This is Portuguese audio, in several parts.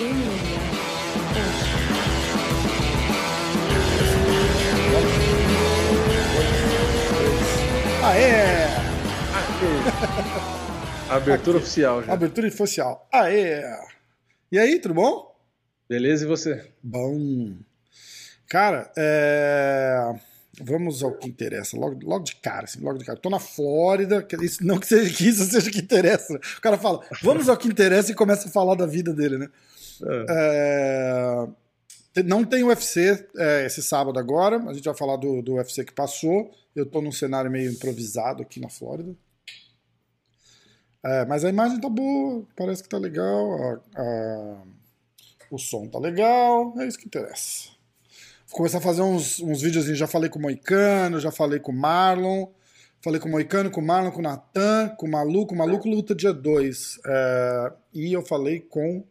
Aê! Abertura oficial já. Abertura oficial. Aê! E aí, tudo bom? Beleza, e você? Bom. Cara, é... vamos ao que interessa, logo, logo de cara, assim, logo de cara. Tô na Flórida, isso, não que, seja, que isso seja o que interessa. O cara fala, vamos ao que interessa e começa a falar da vida dele, né? É... Não tem UFC é, esse sábado agora, a gente vai falar do, do UFC que passou. Eu tô num cenário meio improvisado aqui na Flórida. É, mas a imagem tá boa, parece que tá legal, a, a, o som tá legal, é isso que interessa. Vou começar a fazer uns, uns já falei com o Moicano, já falei com o Marlon, falei com o Moicano, com o Marlon, com o Natan, com o Maluco, o Maluco luta dia 2. É, e eu falei com,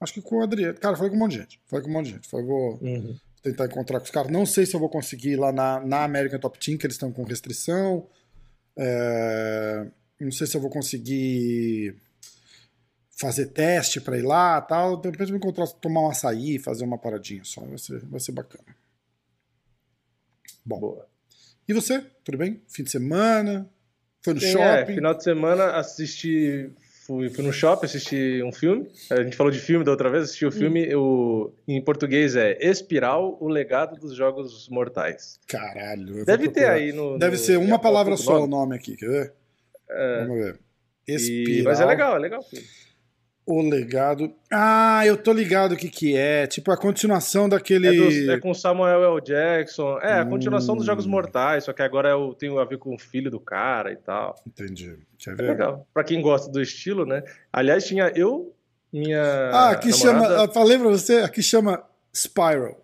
acho que com o Adriano, cara, falei com um monte de gente, falei com um monte de gente, falei, vou uhum. tentar encontrar com os caras, não sei se eu vou conseguir ir lá na, na American Top Team, que eles estão com restrição, é, não sei se eu vou conseguir fazer teste para ir lá tal. De repente eu vou encontrar, tomar um açaí, fazer uma paradinha só. Vai ser, vai ser bacana. Bom. Boa. E você? Tudo bem? Fim de semana? Foi no Sim, é, shopping? É, final de semana assisti fui, fui no shopping assistir um filme. A gente falou de filme da outra vez, assisti o filme. Hum. Em português é Espiral, o legado dos jogos mortais. Caralho. Deve ter aí no. Deve no, ser uma palavra só o nome aqui, quer ver? É, Vamos ver. Espiral. E, mas é legal, é legal. O legado. Ah, eu tô ligado o que que é. Tipo a continuação daquele. É, dos, é com Samuel L. Jackson. É, a continuação hum. dos Jogos Mortais, só que agora é tem a ver com o filho do cara e tal. Entendi. Quer é ver? É legal. Pra quem gosta do estilo, né? Aliás, tinha eu, minha. Ah, aqui namorada... chama. Eu falei pra você, aqui chama Spiral.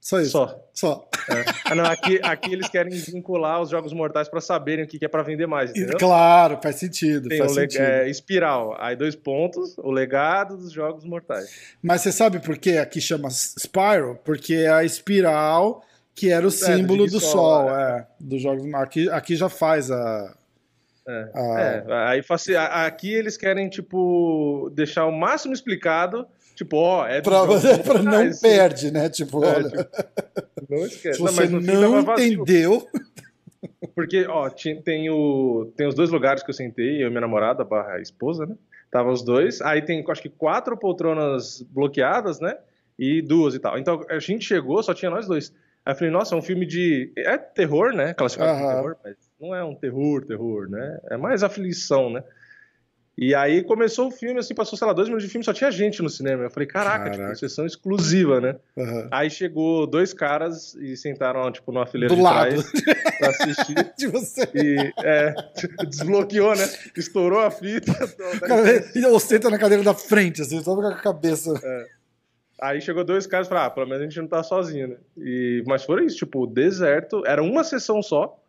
Só isso. Só. Só. É. Ah, não, aqui, aqui eles querem vincular os jogos mortais para saberem o que é para vender mais, entendeu? Claro, faz sentido. Tem faz sentido. É, espiral, aí dois pontos, o legado dos jogos mortais. Mas você sabe por que aqui chama Spiral? Porque é a espiral que era o é, símbolo do, do sol, sol é. é, dos jogos. Aqui, aqui já faz a, é, a... é, aí aqui eles querem, tipo, deixar o máximo explicado Tipo, ó, é pra, pra não esse... perde, né? Tipo, é, olha. Tipo, não esquece. Você não, não entendeu. Porque, ó, tem, o, tem os dois lugares que eu sentei, eu e minha namorada, barra esposa, né? Tava os dois. Aí tem, acho que quatro poltronas bloqueadas, né? E duas e tal. Então a gente chegou, só tinha nós dois. Aí eu falei, nossa, é um filme de. É terror, né? Classificado como terror, mas não é um terror, terror, né? É mais aflição, né? E aí começou o filme, assim, passou, sei lá, dois minutos de filme, só tinha gente no cinema. Eu falei, caraca, caraca. Tipo, sessão exclusiva, né? Uhum. Aí chegou dois caras e sentaram, tipo, numa fileira Do de lado. trás pra assistir. de você. E, é, desbloqueou, né? Estourou a fita. e ou senta na cadeira da frente, assim, só com a cabeça. É. Aí chegou dois caras e falaram, ah, pelo menos a gente não tá sozinho, né? E, mas foi isso, tipo, deserto, era uma sessão só,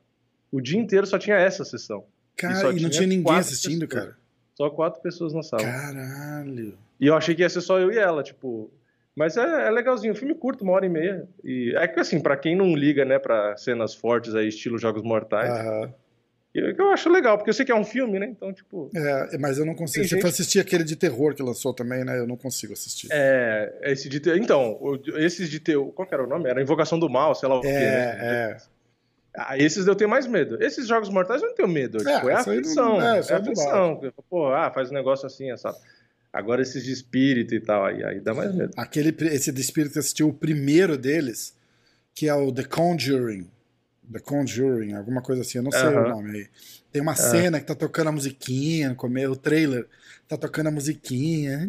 o dia inteiro só tinha essa sessão. Cara, e, e não tinha ninguém assistindo, pessoas. cara. Só quatro pessoas na sala. Caralho. E eu achei que ia ser só eu e ela, tipo. Mas é, é legalzinho, filme curto, uma hora e meia. E é que assim, para quem não liga, né, pra cenas fortes aí, estilo Jogos Mortais. Aham. Eu, eu acho legal, porque eu sei que é um filme, né? Então, tipo. É, mas eu não consigo. Você gente... foi assistir aquele de terror que lançou também, né? Eu não consigo assistir. É, esse de terror. Então, esses de terror. Qual que era o nome? Era Invocação do Mal, sei lá o é, quê, né? É. Ah, esses eu tenho mais medo. Esses jogos mortais eu não tenho medo. É, tipo, é aflição. Não, é, é aflição. Pô, ah, faz um negócio assim, essa. Agora esses de espírito e tal, aí, aí dá mais medo. Aquele, esse de espírito assistiu o primeiro deles, que é o The Conjuring. The Conjuring, alguma coisa assim, eu não sei uh -huh. o nome aí. Tem uma uh -huh. cena que tá tocando a musiquinha, o trailer tá tocando a musiquinha.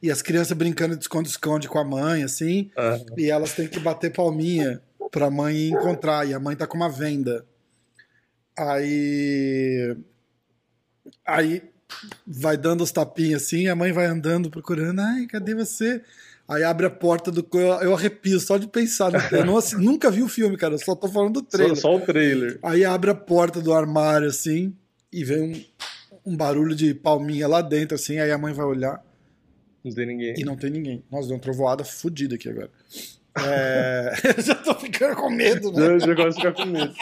E as crianças brincando de esconde-esconde com a mãe, assim. Uh -huh. E elas têm que bater palminha pra mãe encontrar. E a mãe tá com uma venda. Aí. Aí vai dando os tapinhos assim, a mãe vai andando procurando. Ai, cadê você? Aí abre a porta do. Eu arrepio só de pensar. No... Eu não, assim, nunca vi o filme, cara. Eu só tô falando do trailer. Só, só, o trailer. Aí abre a porta do armário assim e vem um, um barulho de palminha lá dentro, assim. Aí a mãe vai olhar. Não tem ninguém. E não tem ninguém. Nossa, deu uma trovoada fodida aqui agora. É... eu já tô ficando com medo, né? Eu já gosto de ficar com medo.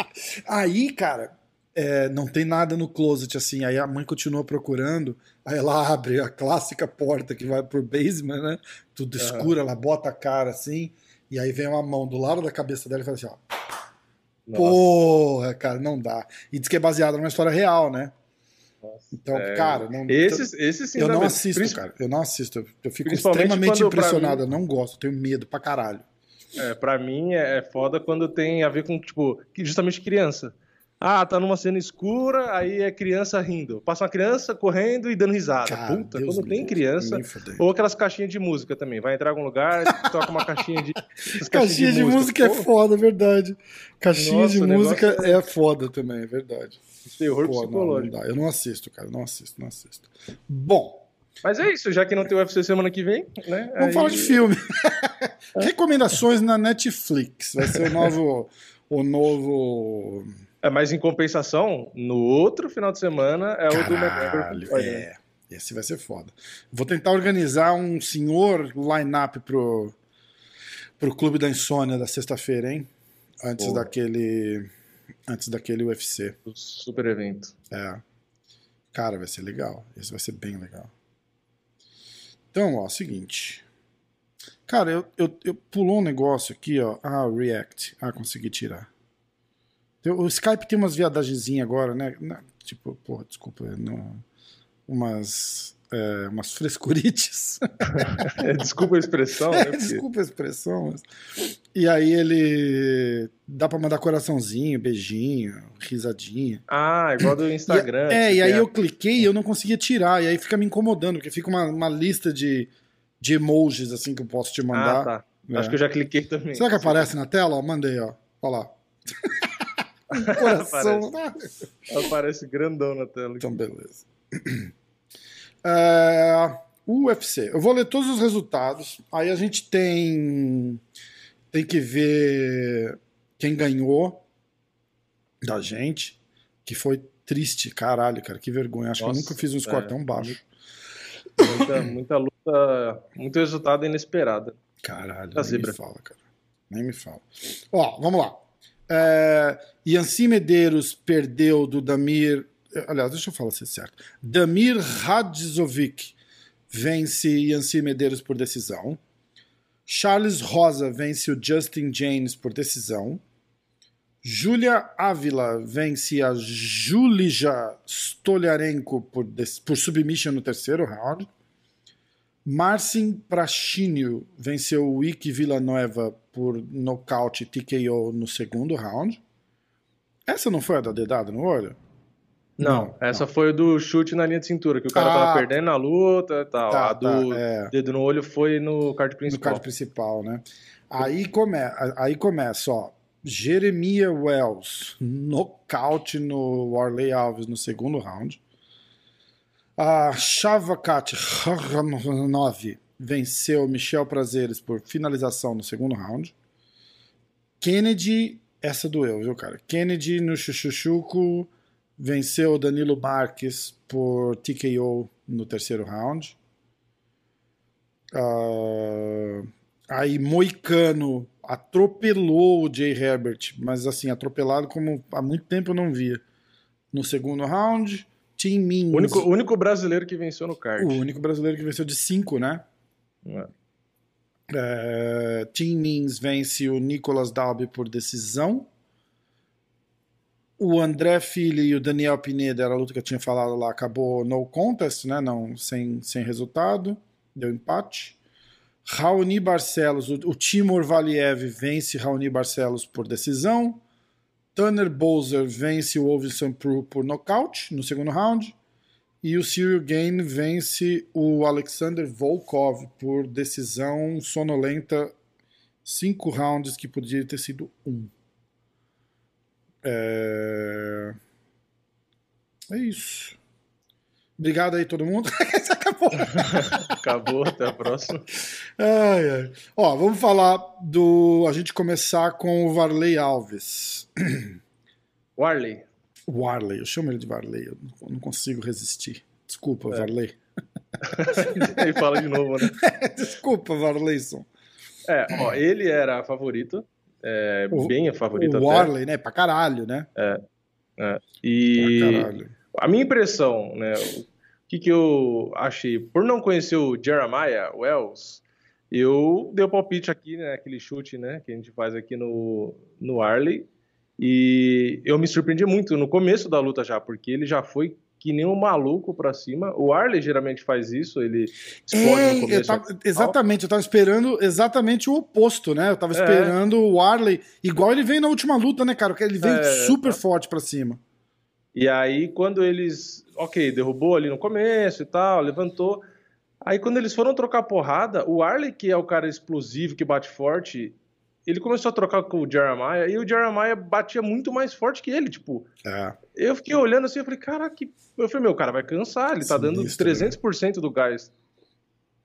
Aí, cara, é, não tem nada no closet, assim. Aí a mãe continua procurando, aí ela abre a clássica porta que vai pro basement, né? Tudo escuro, ela bota a cara assim, e aí vem uma mão do lado da cabeça dela e fala assim, ó. Nossa, Porra, cara, não dá. E diz que é baseado numa história real, né? nossa. Então, É, cara, não. Esses, esses sim eu não assisto, cara. Eu não assisto. Eu- Eu fico extremamente impressionado. mim- Eu não gosto, eu tenho medo pra caralho. É, pra mim é é foda quando tem a ver com, tipo, justamente criança. Ah, tá numa cena escura, aí é criança rindo. Passa uma criança correndo e dando risada. Cara, Puta, Deus quando tem criança. Ou aquelas caixinhas de música também. Vai entrar em algum lugar, toca uma caixinha de. Caixinha de música é foda, é verdade. Caixinha Nossa, de música negócio é foda também, é verdade. Terror Pô, não, não psicológico. dá. Eu não assisto, cara. Não assisto, não assisto. Bom, Mas é isso, já que não tem UFC semana que vem, né? vamos aí- falar de filme. Recomendações na Netflix. Vai ser o novo. O novo. É, mas em compensação, no outro final de semana é o do McGregor. Caralho, o Floyd, né? é. Esse vai ser foda. Vou tentar organizar um senhor line-up pro, pro Clube da Insônia da sexta-feira, hein? Antes Pô. daquele. Antes daquele UFC. Do super evento. É. Cara, vai ser legal. Esse vai ser bem legal. Então, ó, seguinte. Cara, eu, eu, eu pulou um negócio aqui, ó. Ah, React. Ah, consegui tirar. Eu- o Skype tem umas viadagenzinhas agora, né? Tipo, porra, desculpa. Não, umas. É, umas frescurites. Desculpa a expressão, né? É, porque- desculpa a expressão. Mas... E aí ele. Dá pra mandar coraçãozinho, beijinho, risadinha. Ah, igual do Instagram. E- é, que e aí a- eu cliquei e eu não conseguia tirar, e aí fica me incomodando, porque fica uma, uma lista de, de emojis assim que eu posso te mandar. Ah, tá. É. Acho que eu já cliquei também. Será que aparece na tela? Ó, mandei, ó. Olha lá. Coração. Aparece grandão na tela. então, beleza. É, UFC. Eu vou ler todos os resultados. Aí a gente tem tem que ver quem ganhou da gente, que foi triste, caralho, cara, que vergonha. Acho que Nossa, eu nunca fiz um score é. tão baixo. Muita, muita luta, muito resultado inesperado. Caralho, Da nem zebra. me fala, cara. Nem me fala. Ó, vamos lá. É, Yancy Medeiros perdeu do Damir. Aliás, deixa eu falar se é certo. Damir Radzovic vence Yancy Medeiros por decisão. Charles Rosa vence o Justin James por decisão. Júlia Ávila vence a Julija Stoliarenko por, por submission no terceiro round. Marcin Prachinio venceu o Ike Villanueva por nocaute TKO no segundo round. Essa não foi a da dedada no olho? Não, Não, essa foi do chute na linha de cintura, que o cara Ah, tava perdendo a luta e tal. tá, a do tá, é. dedo no olho foi no card No principal. card principal, né? Aí, come, aí começa, ó. Jeremiah Wells, nocaute no Warley Alves no segundo round. A Shavakat 9 venceu Michel Prazeres por finalização no segundo round. Kennedy, essa doeu, viu, cara? Kennedy no Chuchuchuco venceu Danilo Marques por TKO no terceiro round. Ah, aí Moicano atropelou o Jay Herbert, mas assim, atropelado como há muito tempo eu não via. No segundo round, Tim Means, O único, único brasileiro que venceu no card. o único brasileiro que venceu de 5, né? É. É, Tim Means vence o Nicolas Dalby por decisão. O André Filho e o Daniel Pineda, era a luta que eu tinha falado lá, acabou no contest, né? Não, sem, sem resultado. Deu empate. Raoni Barcelos, o, o Timur Valiev vence Raoni Barcelos por decisão. Tanner Bowser vence o Ovison por, por nocaute no segundo round. E o Cyril Gain vence o Alexander Volkov por decisão sonolenta, cinco rounds que poderia ter sido um. É, é isso. Obrigado aí, todo mundo. Acabou. Acabou, até a próxima. Ai, ai. Ó, vamos falar do. A gente começar com o Varley Alves. Warley. Warley, eu chamo ele de Varley, eu não- consigo resistir. Desculpa, É. Varley. Aí fala de novo, né? Desculpa, Varleyson. É, ó, ele era favorito. É, O- bem a favorita O até. Warley, né? Pra caralho, né? É. E a minha impressão, né? O que, que eu achei? Por não conhecer o Jeremiah Wells, eu dei o palpite aqui, né? Aquele chute, né? Que a gente faz aqui no, no Arley. E eu me surpreendi muito no começo da luta já, porque ele já foi que nem um maluco pra cima. O Arley geralmente faz isso, ele explode é, no começo. Eu tava, exatamente, eu tava esperando exatamente o oposto, né? Eu tava é. esperando o Arley, igual ele veio na última luta, né, cara? Ele veio é, super tá. forte pra cima. E aí, quando eles. Ok, derrubou ali no começo e tal, levantou. Aí, quando eles foram trocar porrada, o Arley, que é o cara explosivo, que bate forte, ele começou a trocar com o Jeremiah e o Jeremiah batia muito mais forte que ele, tipo. É. Eu fiquei olhando assim, eu falei, caraca, que... eu falei, meu, cara vai cansar, ele tá dando 300% né? do gás.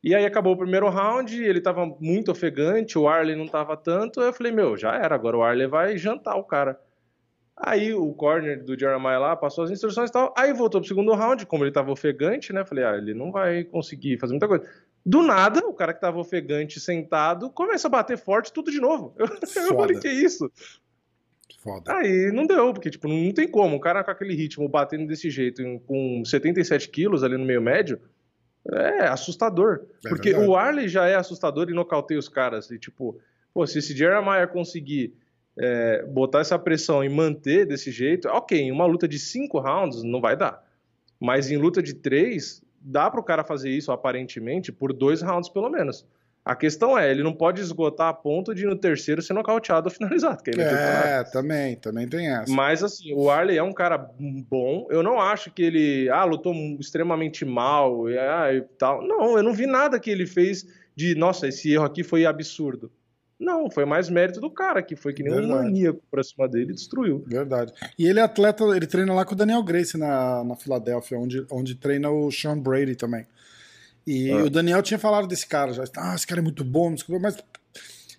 E aí acabou o primeiro round, ele tava muito ofegante, o Arley não tava tanto, eu falei, meu, já era, agora o Arley vai jantar o cara. Aí o corner do Jeremiah lá passou as instruções e tal, aí voltou pro segundo round, como ele tava ofegante, né, falei, ah, ele não vai conseguir fazer muita coisa. Do nada, o cara que tava ofegante sentado começa a bater forte tudo de novo. Eu, eu falei, que isso? Foda. Aí não deu, porque tipo, não tem como. O cara com aquele ritmo batendo desse jeito, com 77 quilos ali no meio médio, é assustador. É porque verdade. o Arley já é assustador e nocauteia os caras. E tipo, pô, se esse Jeremiah conseguir é, botar essa pressão e manter desse jeito, ok, em uma luta de cinco rounds não vai dar. Mas em luta de três, dá para o cara fazer isso, aparentemente, por dois rounds pelo menos. A questão é, ele não pode esgotar a ponto de no terceiro ser nocauteado ou finalizado. Que é, também, também tem essa. Mas assim, o Arley é um cara bom. Eu não acho que ele, ah, lutou extremamente mal e, ah, e tal. Não, eu não vi nada que ele fez de, nossa, esse erro aqui foi absurdo. Não, foi mais mérito do cara, que foi que nem Verdade. um maníaco pra cima dele e destruiu. Verdade. E ele é atleta, ele treina lá com o Daniel Grace na, na Filadélfia, onde, onde treina o Sean Brady também. E ah. o Daniel tinha falado desse cara já. Ah, esse cara é muito bom, mas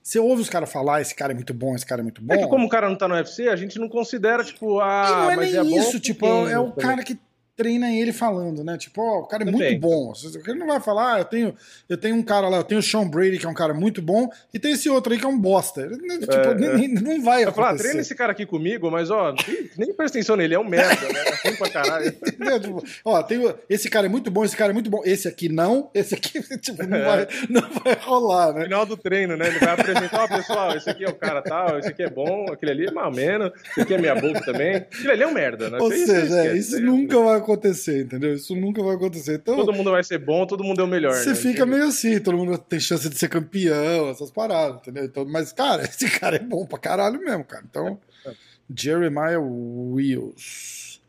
você ouve os caras falar, esse cara é muito bom, esse cara é muito bom. É que como o cara não tá no UFC, a gente não considera, tipo, ah, e não é nem é isso, tipo, é o cara que treina ele falando, né? Tipo, ó, o cara é muito bom. Ele não vai falar, ah, eu tenho, eu tenho um cara lá, eu tenho o Sean Brady, que é um cara muito bom, e tem esse outro aí que é um bosta. Ele, tipo, é, nem, é. não vai eu falar, treina esse cara aqui comigo, mas ó, nem presta atenção nele, é um merda, né? É pra caralho. tipo, ó, tem, esse cara é muito bom, esse cara é muito bom, esse aqui não, esse aqui, tipo, não, vai, não vai rolar, né? No final do treino, né? Ele vai apresentar, ó, pessoal, esse aqui é o cara tal, esse aqui é bom, aquele ali é mais ou menos, esse aqui é minha boca também. Aquele ali é um merda, né? Ou seja, isso, isso nunca vai acontecer, entendeu? entendeu? Isso nunca vai acontecer. Então, todo mundo vai ser bom, todo mundo é o melhor. Você né? fica meio assim, todo mundo tem chance de ser campeão, essas paradas, entendeu? Então, mas, cara, esse cara é bom pra caralho mesmo, cara. Então, Jeremiah Wills.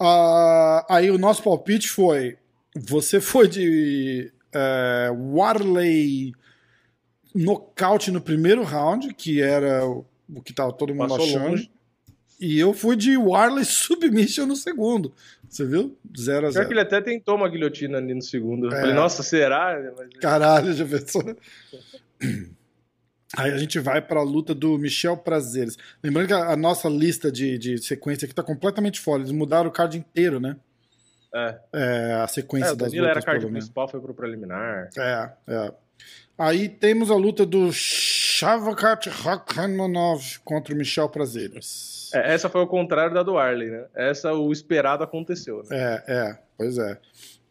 Ah, aí o nosso palpite foi: você foi de é, Warley nocaute no primeiro round, que era o que tava todo mundo Passou achando. Longe. E eu fui de Warley Submission no segundo. Você viu? 0 a 0 que ele até tentou uma guilhotina ali no segundo. É. Falei, nossa, será? Caralho, já pensou? Aí a gente vai para a luta do Michel Prazeres. Lembrando que a, a nossa lista de, de sequência aqui tá completamente fora. Eles mudaram o card inteiro, né? É. é a sequência é, das lutas. era card principal, foi pro preliminar. É, é. Aí temos a luta do Shavakat Rakhanonov contra o Michel Prazeres. É, essa foi o contrário da do Arley, né? Essa, o esperado aconteceu, né? É, é, pois é.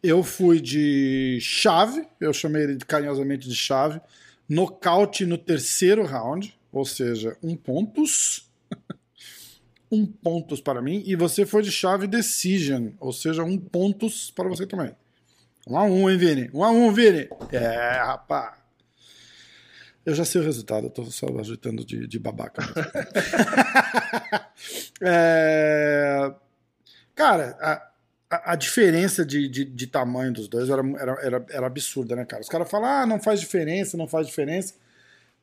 Eu fui de chave, eu chamei ele carinhosamente de chave, nocaute no terceiro round, ou seja, um pontos. um pontos para mim. E você foi de chave decision, ou seja, um pontos para você também. Um a um, hein, Vini? Um a um, Vini? É, rapaz. Eu já sei o resultado, eu tô só ajeitando de, de babaca. é... Cara, a, a, diferença de, de, de, tamanho dos dois era, era, era, era absurda, né, cara? Os caras falam, ah, não faz diferença, não faz diferença.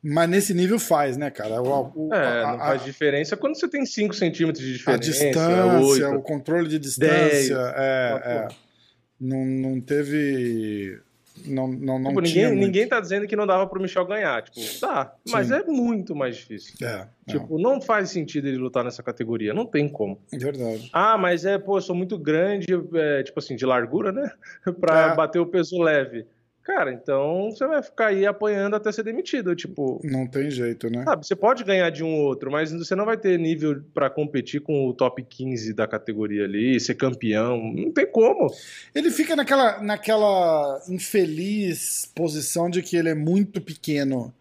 Mas nesse nível faz, né, cara? O, o, é, a, não faz diferença quando você tem 5 centímetros de diferença. A distância, 8, o controle de distância. 10, é, é. Não, não teve. Não, não, não tipo, ninguém, ninguém tá dizendo que não dava pro Michel ganhar. Tipo, tá, mas é muito mais difícil. É, tipo, não. não. faz sentido ele lutar nessa categoria. Não tem como. Verdade. Ah, mas é, pô, eu sou muito grande, é, tipo assim, de largura, né? pra é. bater o peso leve. Cara, então você vai ficar aí apanhando até ser demitido, tipo. Não tem jeito, né? Sabe, você pode ganhar de um ou outro, mas você não vai ter nível para competir com o top 15 da categoria ali, ser campeão. Não tem como. Ele fica naquela, naquela infeliz posição de que ele é muito pequeno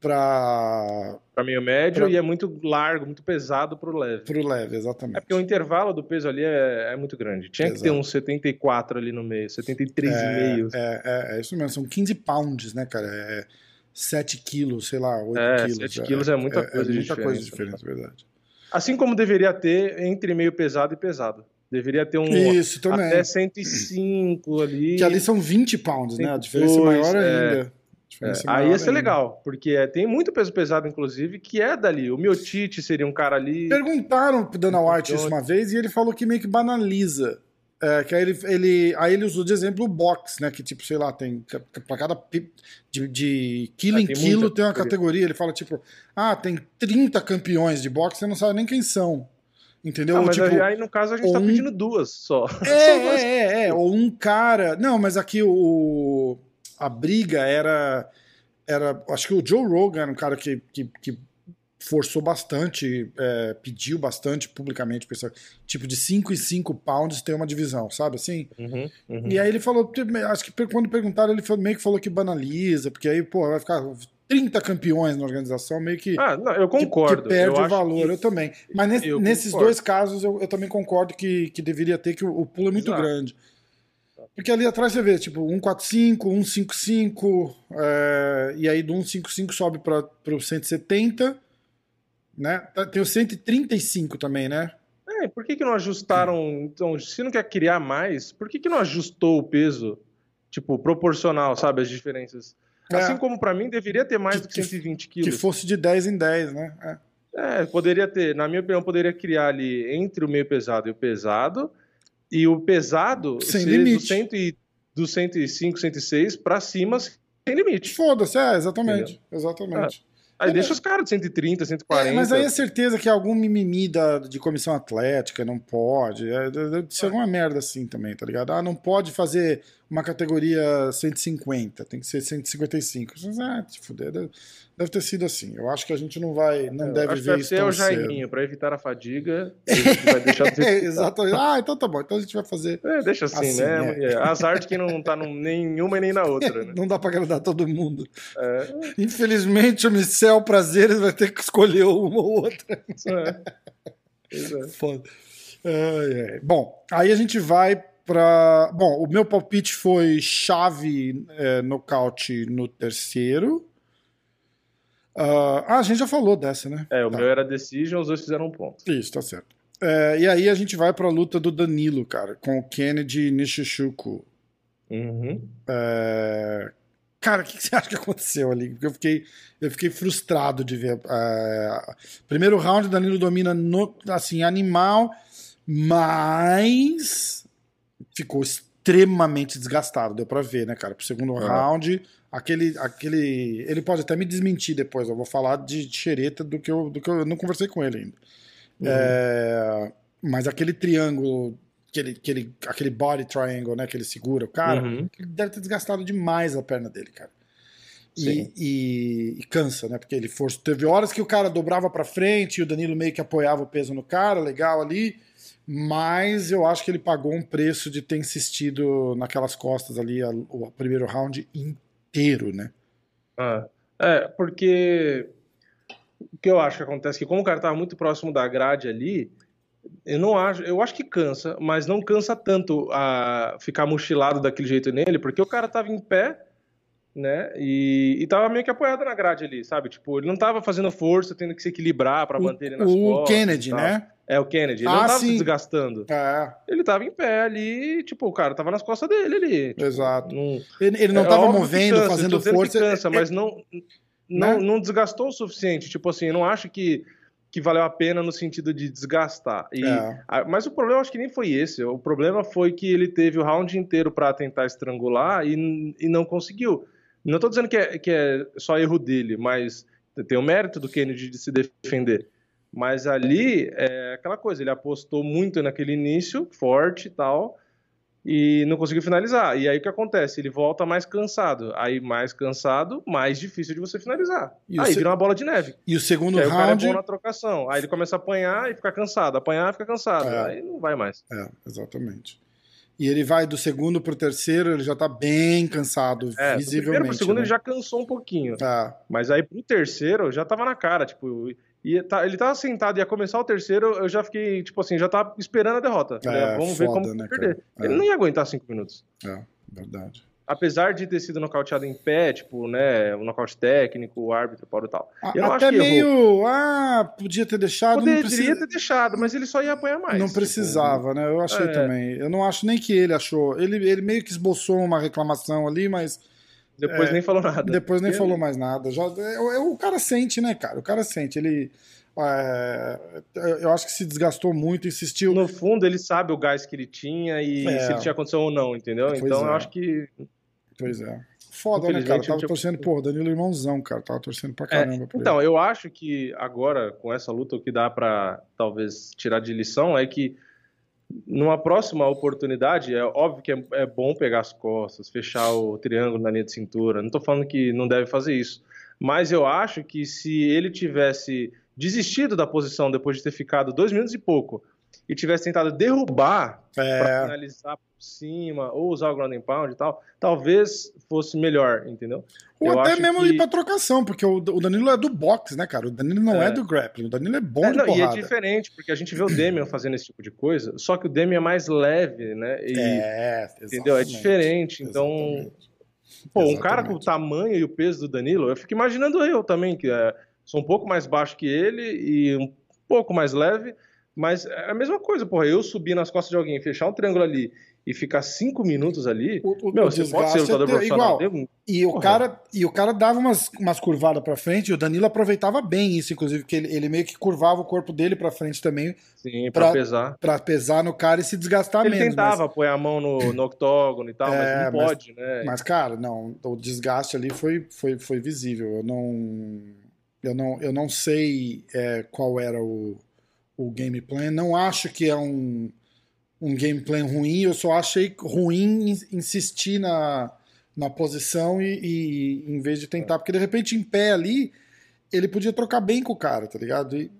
para para meio médio pra... e é muito largo, muito pesado para o leve. Para o leve, exatamente. É porque o intervalo do peso ali é, é muito grande. Tinha Exato. que ter uns 74 ali no meio, 73,5. É, é, é, é isso mesmo, são 15 pounds, né, cara? É 7 quilos, sei lá, 8 é, quilos. 7 quilos é, muita coisa é, muita coisa diferente, né? verdade. Assim como deveria ter entre meio pesado e pesado. Deveria ter um Isso, também. até 105 ali. Que ali são 20 pounds, 102, né? A diferença é maior ainda. É, aí ia ser legal, porque é, tem muito peso pesado, inclusive, que é dali. O Miotite seria um cara ali. Perguntaram pro Dana White isso uma vez e ele falou que meio que banaliza. É, que aí ele, ele, aí ele usou de exemplo o box, né? Que tipo, sei lá, tem. Pra cada de, de quilo ah, em quilo tem uma categoria. Ele fala, tipo, ah, tem 30 campeões de boxe, você não sabe nem quem são. Entendeu? Ah, mas tipo, aí, no caso, a gente tá um... pedindo duas só. É, é, é, é, Ou um cara. Não, mas aqui o a briga era. era acho que o Joe Rogan era um cara que, que, que forçou bastante, é, pediu bastante publicamente, pessoal, tipo de 5 e 5 pounds tem uma divisão, sabe assim? Uhum, uhum. E aí ele falou, acho que quando perguntaram, ele meio que falou que banaliza, porque aí, pô, vai ficar 30 campeões na organização, meio que. Ah, não, eu concordo. Que, que perde eu o valor, que... eu também. Mas nesse, nesses concordo. dois casos, eu, eu, também concordo que, que deveria ter, que o, o pulo é muito Exato. grande. Porque ali atrás você vê, tipo, 145, 155, é, e aí do 155 sobe para o 170, né? Tá, tem o 135 também, né? É, por que, que não ajustaram? Então, se não quer criar mais, por que, que não ajustou o peso, tipo, proporcional, sabe, as diferenças? É. Assim como para mim deveria ter mais que, do que 120 quilos. Que fosse de 10 em 10, né? É. é, poderia ter, na minha opinião, poderia criar ali entre o meio pesado e o pesado e o pesado sem limite. Do, 100 e, do 105, 106 para cima sem limite. Foda-se, é, exatamente. Entendeu? Exatamente. É. Aí é, deixa os caras de 130, 140. É, mas aí é certeza que algum mimimi da, de comissão atlética não pode. É, deve ser alguma merda assim também, tá ligado? Ah, não pode fazer uma categoria 150, tem que ser 155. Ah, te fuder. Deve, deve ter sido assim. Eu acho que a gente não vai, não Eu deve acho ver deve isso. Deve ser o Jairinho, para evitar a fadiga, a gente vai deixar de é, Exatamente. Ah, então tá bom. Então a gente vai fazer. É, deixa assim, assim né? É. Azar de quem não tá num, nenhuma e nem na outra. Né? Não dá pra agradar todo mundo. É. Infelizmente, o Micel Prazeres vai ter que escolher uma ou outra. É. Foda. Bom, aí a gente vai para. Bom, o meu palpite foi chave é, nocaute no terceiro. Uh, ah, a gente já falou dessa, né? É, o tá. meu era decision, os dois fizeram um ponto. Isso, tá certo. É, e aí a gente vai para a luta do Danilo, cara, com o Kennedy Nishishuku. Uhum. É... Cara, o que você acha que aconteceu ali? Porque eu fiquei, eu fiquei frustrado de ver. É... Primeiro round, Danilo domina no, assim, animal, mas ficou extremamente desgastado, deu para ver, né, cara? Pro segundo uhum. round, aquele, aquele. Ele pode até me desmentir depois, eu vou falar de xereta do que eu, do que eu, eu não conversei com ele ainda. Uhum. É, mas aquele triângulo, aquele, aquele, aquele body triangle, né, que ele segura, o cara, uhum. ele deve ter desgastado demais a perna dele, cara. E, e, e, cansa, né? Porque ele forçou. Teve horas que o cara dobrava para frente e o Danilo meio que apoiava o peso no cara, legal ali mas eu acho que ele pagou um preço de ter insistido naquelas costas ali a, o primeiro round inteiro, né? Ah, é, porque o que eu acho que acontece é que como o cara tava muito próximo da grade ali, eu não acho, eu acho que cansa, mas não cansa tanto a ficar mochilado daquele jeito nele, porque o cara tava em pé, né? E, e tava meio que apoiado na grade ali, sabe? Tipo, ele não tava fazendo força, tendo que se equilibrar para manter ele nas o costas. O Kennedy, né? É, o Kennedy. Ele ah, não tava sim. se desgastando. É. Ele tava em pé ali, tipo, o cara tava nas costas dele ali. Tipo, Exato. Ele, ele, não é, tava movendo, cansa, fazendo força. cansa, é, mas não, não, né? não desgastou o suficiente. Tipo assim, eu não acho que, que valeu a pena no sentido de desgastar. E, é. a, mas o problema acho que nem foi esse. O problema foi que ele teve o round inteiro para tentar estrangular e, e não conseguiu. Não tô dizendo que é, que é só erro dele, mas tem o mérito do Kennedy de se defender. Mas ali é aquela coisa, ele apostou muito naquele início, forte e tal, e não conseguiu finalizar. E aí o que acontece? Ele volta mais cansado. Aí mais cansado, mais difícil de você finalizar. E aí se- vira uma bola de neve. E o segundo aí o cara é round. bom na trocação. Aí ele começa a apanhar e fica cansado. Apanhar e fica cansado. É. Aí não vai mais. É, exatamente. E ele vai do segundo pro terceiro, ele já tá bem cansado, É, do visivelmente. primeiro pro segundo né? ele já cansou um pouquinho. É, Mas aí pro terceiro já tava na cara, tipo, ia tá- ele tava sentado, ia começar o terceiro, eu já fiquei, tipo assim, já tava esperando a derrota. É, vamos ver foda, como né, perder. Ele É. não ia aguentar cinco minutos. é, verdade. Apesar de ter sido nocauteado em pé, tipo, né, o nocaute técnico, o árbitro, parou e tal. A- Eu Até acho que errou. meio. Ah, podia ter deixado. Poderia precisa- ter deixado, mas ele só ia apanhar mais. Não tipo, precisava, né? Eu achei É. também. Eu não acho nem que ele achou. Ele, ele meio que esboçou uma reclamação ali, mas depois É, nem falou nada. depois nem Ele- falou mais nada. Já, é, é, o cara sente, né, cara? O cara sente. Ele. é, eu acho que se desgastou muito, insistiu. No fundo, ele sabe o gás que ele tinha e É. se ele tinha condição ou não, entendeu? Pois então é. eu acho que Pois é. Foda, né, cara? Infelizmente, Tava tipo- torcendo, pô, Danilo irmãozão, cara. Tava torcendo pra É, caramba. então, eu acho que agora, com essa luta, o que dá pra talvez tirar de lição é que numa próxima oportunidade, é óbvio que é, é bom pegar as costas, fechar o triângulo na linha de cintura. Não tô falando que não deve fazer isso. Mas eu acho que se ele tivesse desistido da posição depois de ter ficado dois minutos e pouco e tivesse tentado derrubar ele. para É, finalizar por cima ou usar o ground and pound e tal, talvez fosse melhor, entendeu? ou eu até mesmo que- ir pra trocação, porque o, Danilo é do boxe, né, cara? O Danilo não é, É. do grappling. O Danilo é bom É, de não, e é porrada. diferente, porque a gente vê o Demian fazendo esse tipo de coisa, só que o Demian é mais leve, né? E, É, entendeu? É exatamente. diferente. Então, Exatamente. pô, um cara com o Exatamente. tamanho e o peso do Danilo, eu fico imaginando eu também, que é, sou um pouco mais baixo que ele e um pouco mais leve, mas é a mesma coisa, porra. Eu subir nas costas de alguém, fechar um triângulo ali e ficar cinco minutos ali. O, o, Meu, o você pode desgaste ser lutador é profissional. igual. E o, cara, e o cara dava umas, umas curvadas pra frente, e o Danilo aproveitava bem isso, inclusive, que ele, ele meio que curvava o corpo dele pra frente também, Sim, pra Pra- pesar. pra pesar no cara e se desgastar Ele menos. tentava apoiar a mão no, no octógono e tal, É, mas não mas- pode, né? Mas, mas, cara, não, o desgaste ali foi, foi, foi visível. Eu não, eu não, eu não sei é, qual era o, o game plan. Não acho que é um, um game plan ruim, eu só achei ruim in- insistir na, na posição e, e em vez de tentar, porque de repente em pé ali ele podia trocar bem com o cara, tá ligado? E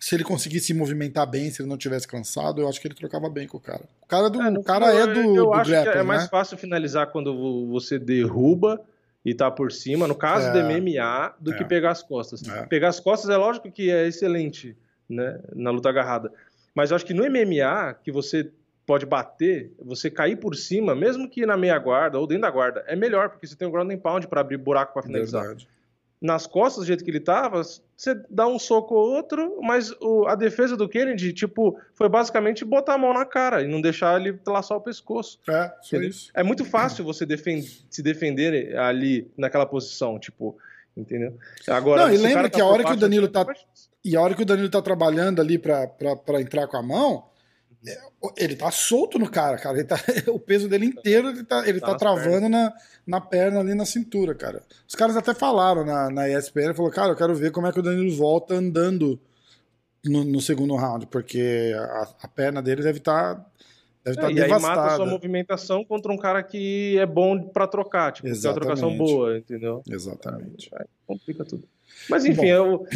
se ele conseguisse se movimentar bem, se ele não tivesse cansado, eu acho que ele trocava bem com o cara. O cara, do, É, o cara é eu- do, Eu do acho que é mais né? fácil finalizar quando vo- você derruba e tá por cima, no caso É. do MMA, do É. que pegar as costas. É. Pegar as costas é lógico que é excelente, né, na luta agarrada. Mas eu acho que no MMA, que você pode bater, você cair por cima, mesmo que na meia guarda ou dentro da guarda, é melhor, porque você tem um ground and pound para abrir buraco para finalizar. Verdade. Nas costas, do jeito que ele tava, você dá um soco ou outro, mas o- a defesa do Kennedy, tipo, foi basicamente botar a mão na cara e não deixar ele laçar o pescoço. É, Entendeu? isso. É muito fácil você defen- se defender ali naquela posição, tipo, entendeu? Agora, Não, e lembra cara que a hora que o Danilo tá-. E a hora que o Danilo tá trabalhando ali pra entrar com a mão, é, ele tá solto no cara, cara. Ele tá, o peso dele inteiro ele tá, ele Tá tá, travando na, na perna ali na cintura, cara. Os caras até falaram na, na ESPN, falou, cara, eu quero ver como é que o Danilo volta andando no, no segundo round, porque a, a perna dele deve estar deve É, tá e aí mata a sua movimentação contra um cara que é bom pra trocar, tipo, é uma trocação boa, entendeu? Exatamente. Aí complica tudo. Mas enfim, eu,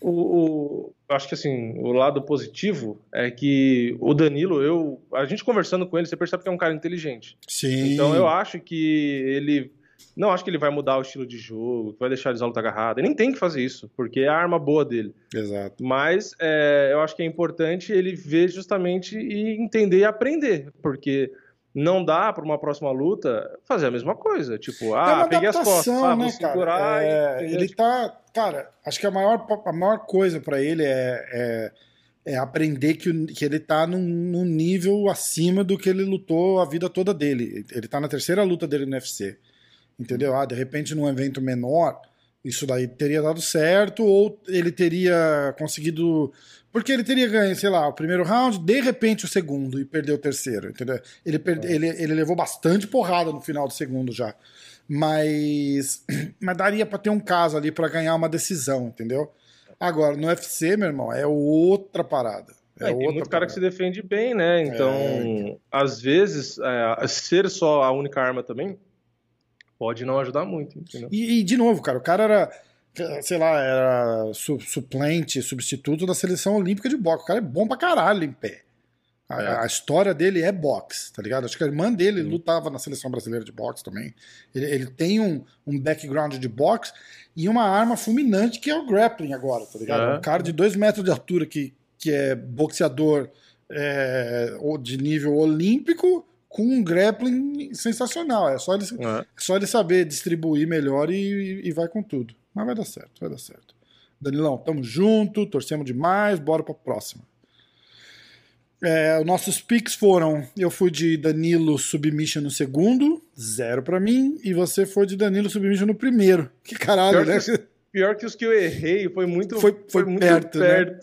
o, o- eu acho que assim, o lado positivo é que o Danilo, eu, a gente conversando com ele, você percebe que é um cara inteligente. Sim. Então eu acho que ele. Não acho que ele vai mudar o estilo de jogo, vai deixar eles a luta agarrada. Ele nem tem que fazer isso, porque é a arma boa dele. Exato. Mas é, eu acho que é importante ele ver justamente e entender e aprender, porque não dá para uma próxima luta fazer a mesma coisa. Tipo, é ah, uma peguei as costas, ah, né, segurar. e- É, entendeu? ele tá. Cara, acho que a maior, a maior coisa pra ele é, é, é aprender que, que ele tá num, num nível acima do que ele lutou a vida toda dele. Ele tá na terceira luta dele no UFC. Entendeu? Ah, de repente, num evento menor, isso daí teria dado certo, ou ele teria conseguido. Porque ele teria ganho, sei lá, o primeiro round, de repente o segundo e perdeu o terceiro, entendeu? Ele, perde, ele, ele levou bastante porrada no final do segundo já. Mas, mas daria pra ter um caso ali pra ganhar uma decisão, entendeu? Agora, no UFC, meu irmão, é outra parada. É, É, tem muito cara que se defende bem, né? Então, É, às vezes, é, ser só a única arma também pode não ajudar muito, entendeu? E, e, de novo, cara, o cara era, sei lá, era su- suplente, substituto da seleção olímpica de boxe. O cara é bom pra caralho em pé. A, É. a história dele é boxe, tá ligado? Acho que a irmã dele lutava na seleção brasileira de boxe também. Ele, ele tem um, um background de boxe e uma arma fulminante que é o grappling agora, tá ligado? É. Um cara de dois metros de altura que, que é boxeador é, de nível olímpico com um grappling sensacional. É só ele, É. é só ele saber distribuir melhor e, e vai com tudo. Mas vai dar certo, vai dar certo. Danilão, tamo junto, torcemos demais, bora pra próxima. É, os nossos picks foram: eu fui de Danilo Submission no segundo, zero pra mim, e você foi de Danilo Submission no primeiro. Que caralho, Pior né? que- Pior que os que eu errei foi muito, Foi- foi muito perto, né?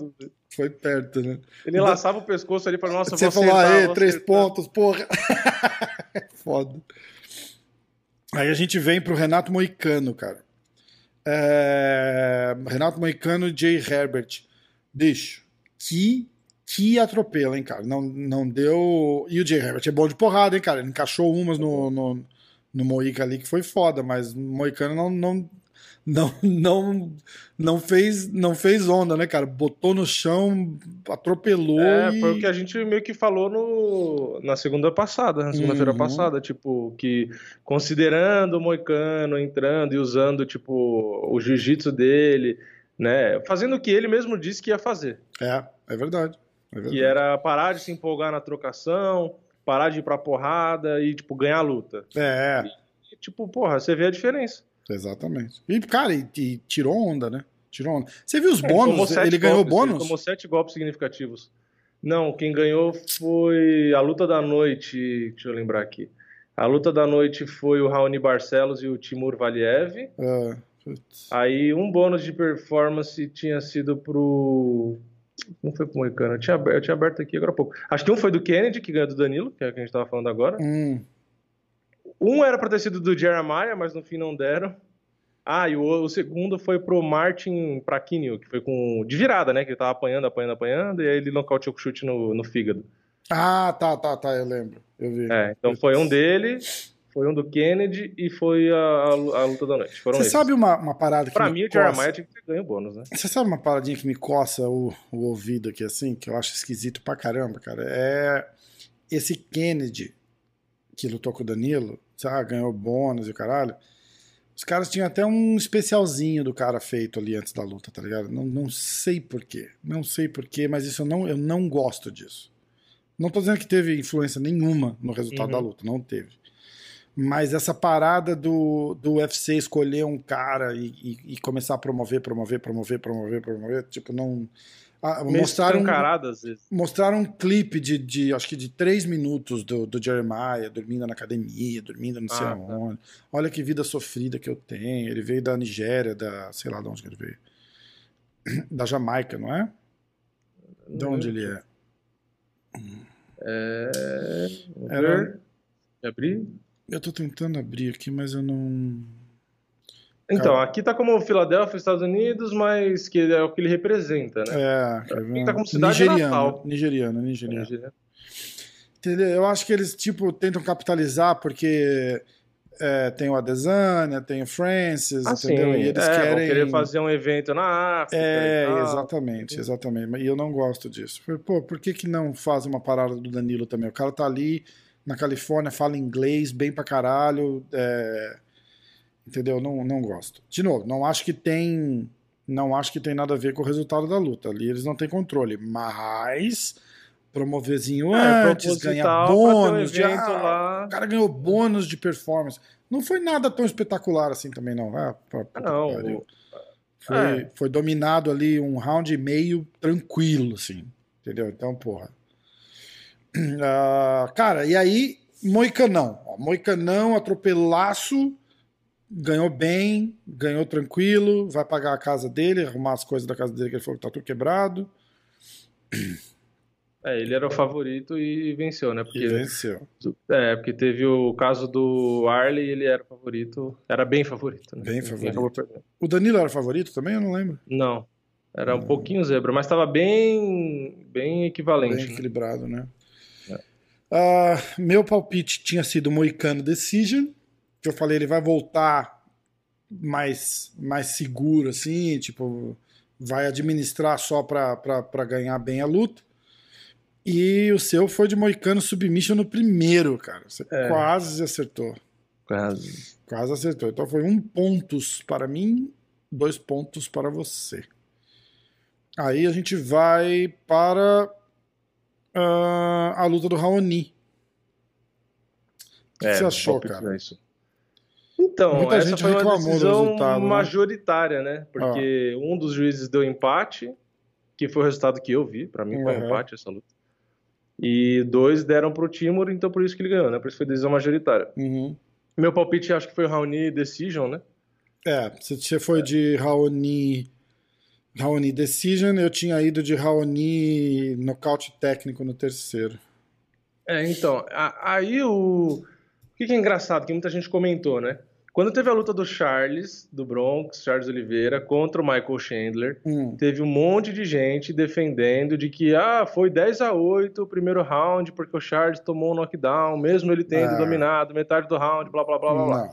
Foi perto, né? Ele laçava o pescoço ali para nossa, Você falou, acertar, aê, três acertar." pontos, porra. Foda. Aí a gente vem pro Renato Moicano, cara. É, Renato Moicano e Jay Herbert. Bicho, que, que atropelo, hein, cara. Não, não deu. E o Jay Herbert é bom de porrada, hein, cara. Ele encaixou umas no, no, no Moica ali que foi foda, mas o Moicano não. não não, não, não, fez, não fez onda, né, cara? Botou no chão, atropelou. É, e... foi o que a gente meio que falou no, na segunda passada, na segunda-feira Uhum. passada, tipo, que considerando o Moicano entrando e usando, tipo, o jiu-jitsu dele, né, fazendo o que ele mesmo disse que ia fazer, É, é verdade. É verdade. que era parar de se empolgar na trocação, parar de ir pra porrada e, tipo, ganhar a luta. É, E, tipo, porra, você vê a diferença. Exatamente. E, cara, e, e tirou onda, né? Tirou onda. Você viu os É, bônus? Ele ganhou golpes, bônus? Ele tomou sete golpes significativos. Não, quem ganhou foi a luta da noite. Deixa eu lembrar aqui. A luta da noite foi o Raoni Barcelos e o Timur Valiev. É, putz. Aí um bônus de performance tinha sido pro. Não foi pro Moicano, eu tinha, aberto, eu tinha aberto aqui agora há pouco. Acho que um foi do Kennedy, que ganhou do Danilo, que é o que a gente tava falando agora. Hum, Um era pra ter sido do Jeremiah, mas no fim não deram. Ah, e o, o segundo foi pro Martin Praquinho, que foi com. de virada, né? Que ele tava apanhando, apanhando, apanhando, e aí ele nocauteou com chute no, no fígado. Ah, tá, tá, tá, eu lembro. Eu vi. É, então foi um dele, foi um do Kennedy e foi a, a, a luta da noite. Foram Você esses. sabe uma, uma parada que Pra mim, o coça? Jeremiah tinha que ter ganho bônus, né? Você sabe uma paradinha que me coça o, o ouvido aqui, assim, que eu acho esquisito pra caramba, cara? É esse Kennedy que lutou com o Danilo, sabe? Ganhou bônus e o caralho. Os caras tinham até um especialzinho do cara feito ali antes da luta, tá ligado? Não, não sei porquê. Não sei porquê, mas isso eu não, eu não gosto disso. Não tô dizendo que teve influência nenhuma no resultado Uhum. da luta, não teve. Mas essa parada do, do UFC escolher um cara e, e- e começar a promover, promover, promover, promover, promover, tipo, não. Ah, mostraram, mostraram um clipe de, de, acho que de três minutos do, do Jeremiah dormindo na academia, dormindo não sei Ah, tá. aonde. Olha que vida sofrida que eu tenho. Ele veio da Nigéria, da. sei lá de onde ele veio. Da Jamaica, não é? De onde ele é? É... Era-. Abrir? Eu tô tentando abrir aqui, mas eu não. Então, Cara. aqui tá como Filadélfia, Estados Unidos, mas que é o que ele representa, né? É, ver? tá como cidade nigeriano, natal. nigeriano, nigeriano. Entendeu? Eu acho que eles, tipo, tentam capitalizar porque é, tem o Adesanya, tem o Francis, Assim, entendeu? E eles é, querem. querer fazer um evento na África. É, exatamente, exatamente. E eu não gosto disso. Pô, por que, que não faz uma parada do Danilo também? O cara tá ali na Califórnia, fala inglês bem pra caralho. é, Entendeu? Não, não gosto. De novo, não acho que tem. Não acho que tem nada a ver com o resultado da luta. Ali eles não têm controle. Mas promoverzinho É, antes, ganhar um bônus. de, ah, lá. O cara ganhou bônus de performance. Não foi nada tão espetacular assim também, não. Ah, Ah, não, o- Foi, É. foi dominado ali um round e meio tranquilo, assim. Entendeu? Então, porra. Ah, cara, e aí, Moicanão. Ó, Moicanão, atropelaço, ganhou bem, ganhou tranquilo, vai pagar a casa dele, arrumar as coisas da casa dele que ele falou que tá tudo quebrado. É, ele era o favorito e venceu, né? E Porque, venceu. é, porque teve o caso do Arley e ele era o favorito, era bem favorito, né? Bem E favorito. O Danilo era favorito também? Eu não lembro. Não. Era um pouquinho zebra, mas estava bem, bem equivalente. Bem né? equilibrado, né? Ah, meu palpite tinha sido Moicano Decision. Que eu falei, ele vai voltar mais, mais seguro, assim, tipo, vai administrar só pra ganhar bem a luta. E o seu foi de Moicano Submission no primeiro, cara. Você É. quase acertou. Quase. Quase acertou. Então foi um pontos para mim, dois pontos para você. Aí a gente vai para ah, a luta do Raoni. O que, que você achou, cara? é isso. Então, Muita essa gente foi uma decisão né? majoritária, né? Porque um dos juízes deu empate, que foi o resultado que eu vi. Pra mim foi um empate essa luta. E dois deram pro Timur, então por isso que ele ganhou, né? Por isso foi decisão majoritária. Uhum. Meu palpite acho que foi o Raoni Decision, né? É, você você foi de Raoni, Raoni Decision, eu tinha ido de Raoni nocaute técnico no terceiro. É, então, a- aí o. O que que é engraçado, que muita gente comentou, né? Quando teve a luta do Charles, do Bronx, Charles Oliveira, contra o Michael Chandler, Hum, teve um monte de gente defendendo de que ah, foi 10 a 8 o primeiro round porque o Charles tomou um knockdown, mesmo ele tendo Ah. dominado metade do round, blá blá blá blá blá.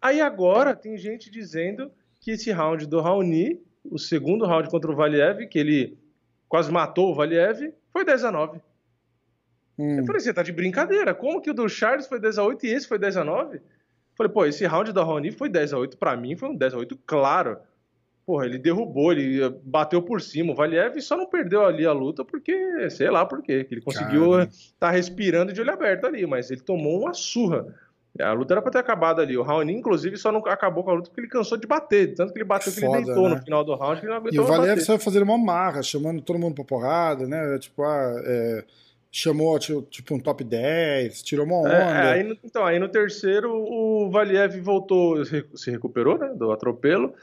Aí agora tem gente dizendo que esse round do Raoni, o segundo round contra o Valiev, que ele quase matou o Valiev, foi 10 a 9. Hum, Eu falei, você tá de brincadeira. Como que o do Charles foi 10 a 8 e esse foi 10 a 9? Falei, pô, esse round da Raoni foi 10 a 8 pra mim, foi um 10 a 8 claro. Porra, ele derrubou, ele eh, bateu por cima. O Valiev só não perdeu ali a luta porque, sei lá por quê, que ele conseguiu estar tá respirando de olho aberto ali, mas ele tomou uma surra. A luta era pra ter acabado ali. O Raoni, inclusive, só não acabou com a luta porque ele cansou de bater. Tanto que ele bateu que ele Foda, deitou né? no final do round que ele não E o Valiev saiu fazendo uma marra, chamando todo mundo pra porrada, né? Tipo, ah, é, chamou tipo, um top 10, tirou uma onda. É, é, aí no- então, aí no terceiro, o Valiev voltou, se se recuperou, né, do atropelo,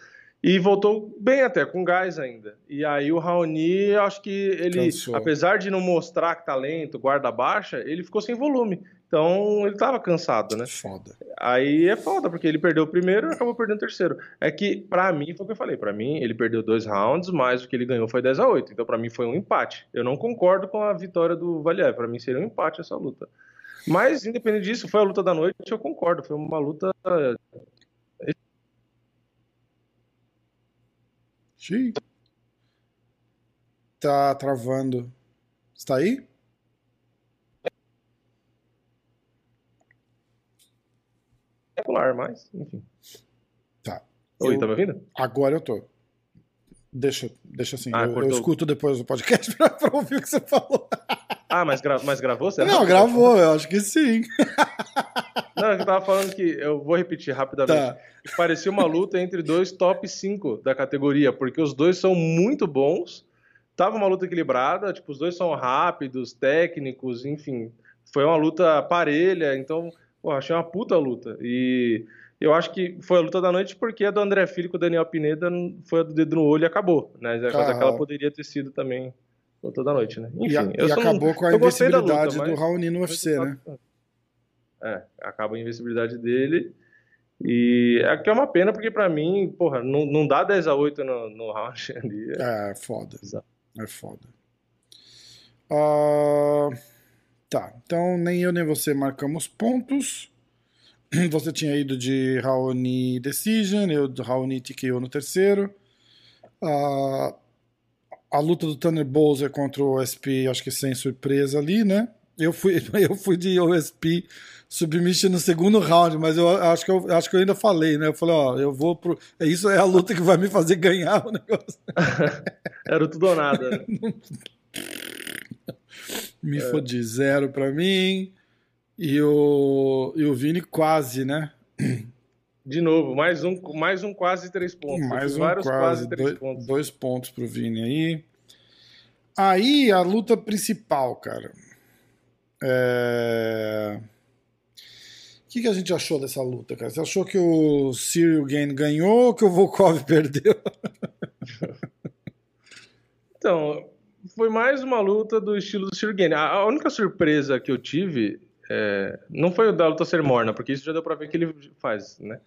e voltou bem até, com gás ainda. E aí o Raoni, acho que ele, Cansou. apesar de não mostrar que talento, guarda baixa, ele ficou sem volume. Então, ele tava cansado, né? Foda. Aí é foda, porque ele perdeu o primeiro e acabou perdendo o terceiro. É que, pra mim, foi o que eu falei, pra mim, ele perdeu dois rounds, mas o que ele ganhou foi 10 a 8 Então, pra mim, foi um empate. Eu não concordo com a vitória do Valiev. Pra mim, seria um empate essa luta. Mas, independente disso, foi a luta da noite, eu concordo. Foi uma luta. Xiii. Tá travando. Está aí? Espetacular, mas, enfim. Tá. Oi, Eu- tá me ouvindo? Agora eu tô. Deixa, deixa assim. Ah, eu, eu escuto depois do podcast pra, pra ouvir o que você falou. Ah, mas, gra... mas gravou? Será? Não, gravou, eu acho que sim. Não, é eu tava falando que. Eu vou repetir rapidamente. Tá. parecia uma luta entre dois top 5 da categoria, porque os dois são muito bons. Tava uma luta equilibrada, tipo, os dois são rápidos, técnicos, enfim. Foi uma luta parelha, então, pô, achei uma puta luta. E eu acho que foi a luta da noite porque a do André Filho com o Daniel Pineda foi a do dedo no olho e acabou, né? Mas Aham. aquela poderia ter sido também a luta da noite, né? E, Enfim, a- eu e só não- acabou com a da luta, invencibilidade do Raoni no UFC, né? É, acaba a invencibilidade dele. E é que é uma pena, porque pra mim, porra, não, não dá 10 a 8 no, no round ali. É. É, foda. Exato. É foda. Ah, tá, então nem eu nem você marcamos pontos. Você tinha ido de Raoni Decision, eu de Raoni TKO no terceiro. Ah, a luta do Tanner Bowser contra o OSP, acho que sem surpresa ali, né? Eu fui, eu fui de OSP Submission no segundo round, mas eu acho que eu, acho que eu ainda falei, né? Eu falei, ó, eu vou pro. Isso é a luta que vai me fazer ganhar o negócio. Era tudo ou nada. Me fodi zero pra mim. E o, e o Vini quase, né? De novo, mais um, mais um quase 3 pontos. Mais um vários quase, quase 3 dois, pontos. dois pontos pro Vini aí. Aí a luta principal, cara. É... O que, que a gente achou dessa luta, cara? Você achou que o Cyril Gain ganhou ou que o Volkov perdeu? Então, foi mais uma luta do estilo do Sirgane. A, a única surpresa que eu tive é, não foi o da luta ser morna, porque isso já deu pra ver que ele faz, né?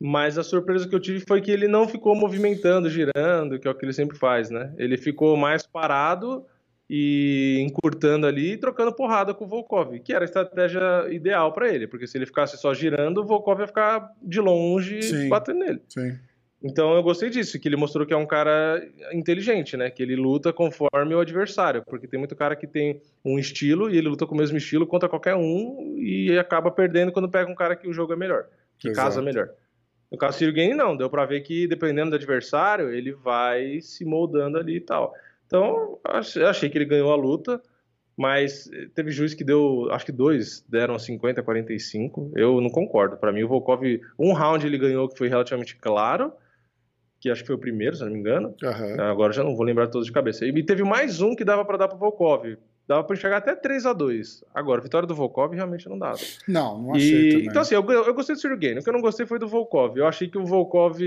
Mas a surpresa que eu tive foi que ele não ficou movimentando, girando, que é o que ele sempre faz, né? Ele ficou mais parado e encurtando ali e trocando porrada com o Volkov, que era a estratégia ideal para ele, porque se ele ficasse só girando, o Volkov ia ficar de longe Sim. batendo nele. Sim. Então eu gostei disso, que ele mostrou que é um cara inteligente, né? Que ele luta conforme o adversário, porque tem muito cara que tem um estilo e ele luta com o mesmo estilo contra qualquer um e acaba perdendo quando pega um cara que o jogo é melhor, que Exato. casa melhor. No caso do Ciro Game, não, deu pra ver que dependendo do adversário, ele vai se moldando ali e tal. Então, ach- achei que ele ganhou a luta, mas teve juiz que deu, acho que dois deram 50 a 45. Eu não concordo. Pra mim, o Volkov, um round ele ganhou que foi relativamente claro, que acho que foi o primeiro, se não me engano. Aham. Agora já não vou lembrar todos de cabeça. E teve mais um que dava pra dar pro Volkov. Dava pra chegar até 3 a 2 Agora, a vitória do Volkov realmente não dava. Não, não achei E, também. então, assim, eu, eu gostei do Sergei. O que eu não gostei foi do Volkov. Eu achei que o Volkov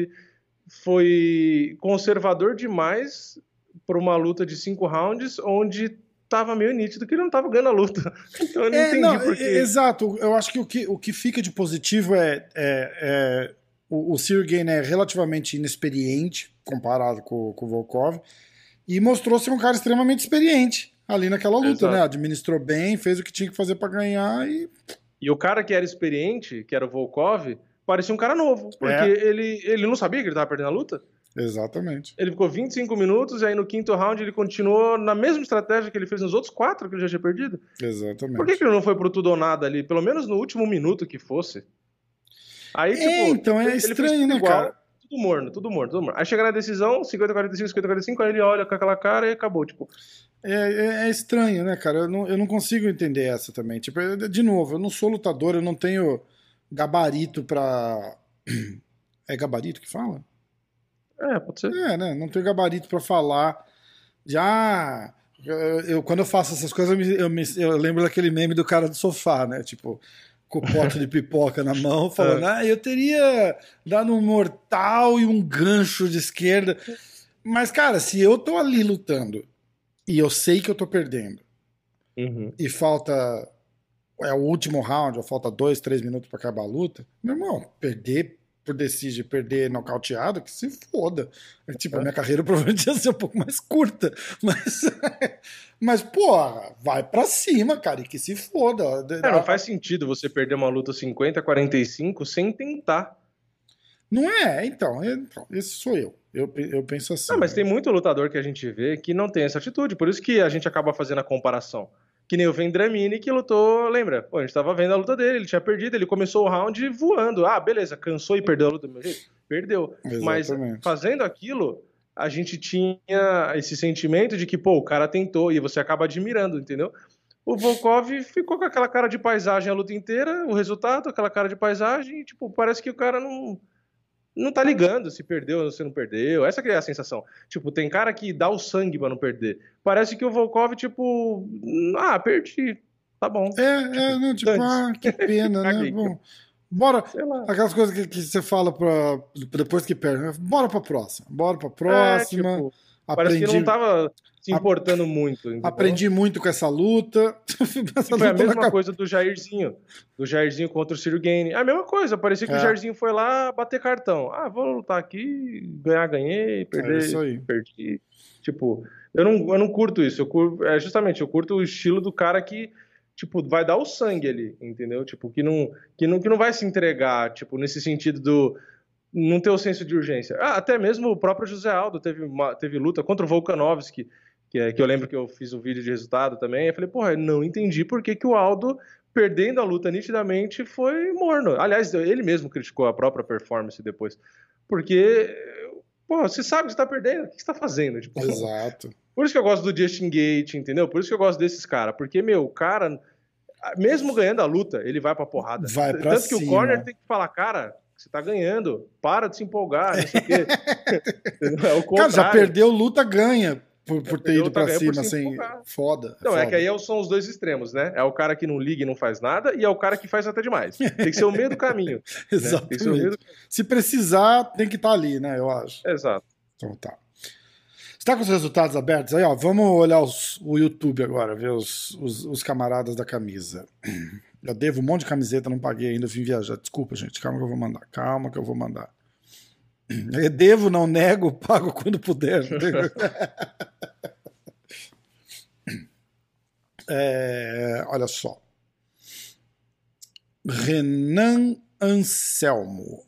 foi conservador demais para uma luta de cinco rounds, onde tava meio nítido que ele não tava ganhando a luta. Então eu não É, entendi não, por quê. é- Exato. Eu acho que o que, o que fica de positivo é, é, é o, o Sirgain é relativamente inexperiente comparado com, com o Volkov e mostrou ser um cara extremamente experiente ali naquela luta, Exato. né? Administrou bem, fez o que tinha que fazer pra ganhar e E o cara que era experiente, que era o Volkov, parecia um cara novo. Porque É. ele, ele não sabia que ele tava perdendo a luta. exatamente. Ele ficou 25 minutos e aí no quinto round ele continuou na mesma estratégia que ele fez nos outros quatro que ele já tinha perdido. Exatamente. Por que, que ele não foi pro tudo ou nada ali? Pelo menos no último minuto que fosse. Aí, tipo. É, então é estranho, né, igual, cara? Tudo morno, tudo morno, tudo morno. Aí chega na decisão, 50-45, 50-45, aí ele olha com aquela cara e acabou. Tipo, É, é- é estranho, né, cara? Eu não, eu não consigo entender essa também. Tipo, eu- de novo, eu não sou lutador, eu não tenho gabarito pra. É gabarito que fala? é, pode ser. É, né? Não tenho gabarito pra falar ah. Eu, eu- quando eu faço essas coisas, eu, me- eu, me- eu lembro daquele meme do cara do sofá, né? Tipo, com o pote de pipoca na mão, falando, ah, eu teria dado um mortal e um gancho de esquerda. Mas, cara, se eu tô ali lutando e eu sei que eu tô perdendo, Uhum. e falta. É o último round, ou falta dois, três minutos pra acabar a luta. Meu irmão, perder por decide, perder nocauteado, que se foda. É, Tipo, a minha carreira provavelmente ia ser um pouco mais curta. Mas, mas porra, vai pra cima, cara, e que se foda. É, não faz sentido você perder uma luta 50-45 sem tentar. Não é, então, é- então, esse sou eu. Eu, eu penso assim. Não, mas né? tem muito lutador que a gente vê que não tem essa atitude. Por isso que a gente acaba fazendo a comparação. Que nem o Vendramini que lutou, lembra? Pô, a gente tava vendo a luta dele, ele tinha perdido, ele começou o round voando. Ah, beleza, cansou e perdeu a luta do meu jeito? Perdeu. Mas Exatamente. fazendo aquilo, a gente tinha esse sentimento de que, pô, o cara tentou e você acaba admirando, entendeu? O Volkov ficou com aquela cara de paisagem a luta inteira, o resultado, aquela cara de paisagem, e, tipo, parece que o cara não não tá ligando se perdeu ou se não perdeu. Essa que é a sensação. Tipo, tem cara que dá o sangue pra não perder. Parece que o Volkov, tipo, ah, perdi. Tá bom. É, é, não, tipo, ah, que pena, né? Bom, bora. Aquelas coisas que, que você fala pra, depois que perde. né? Bora pra próxima. Bora pra próxima. É, tipo, parece aprendi, que não tava se importando muito. entendeu? aprendi muito com essa luta. essa Foi a mesma acabou. coisa do Jairzinho. Do Jairzinho contra o Ciro Gane. A mesma coisa. Parecia que É. o Jairzinho foi lá bater cartão. Ah, vou lutar aqui, ganhar, ganhei, perder, É isso aí. perdi. Tipo, eu não, eu não curto isso. Eu curto, é justamente, eu curto o estilo do cara que, tipo, vai dar o sangue ali, entendeu? Tipo, que não, que não, que não vai se entregar, tipo, nesse sentido do não ter o senso de urgência. Ah, até mesmo o próprio José Aldo teve, uma, teve luta contra o Volkanovski, que, é, que eu lembro que eu fiz um vídeo de resultado também. Eu falei, porra, eu não entendi por que, que o Aldo, perdendo a luta nitidamente, foi morno. Aliás, ele mesmo criticou a própria performance depois. Porque, pô, você sabe que você tá perdendo, o que você tá fazendo? Tipo, Exato. por isso que eu gosto do Justin Gate, entendeu? Por isso que eu gosto desses caras. Porque, meu, o cara, mesmo ganhando a luta, ele vai pra porrada. Vai pra Tanto que o cima. corner tem que falar, cara, você tá ganhando, para de se empolgar, não sei o quê. É o Cara, já perdeu luta, ganha. Por, por ter ido pra cima, se assim. empolgar. Foda. Não, é foda. que aí são os dois extremos, né? É o cara que não liga e não faz nada, e é o cara que faz até demais. Tem que ser o meio do caminho. né? O meio Exatamente. do... Se precisar, tem que estar ali, né? Eu acho. Exato. Então tá. Você tá com os resultados abertos aí, ó? Vamos olhar os- o YouTube agora, ver os, os, os camaradas da camisa. Já devo um monte de camiseta, não paguei ainda, vim viajar. Desculpa, gente, calma que eu vou mandar. Calma que eu vou mandar. Eu devo, não nego, pago quando puder. é, olha só. Renan Anselmo.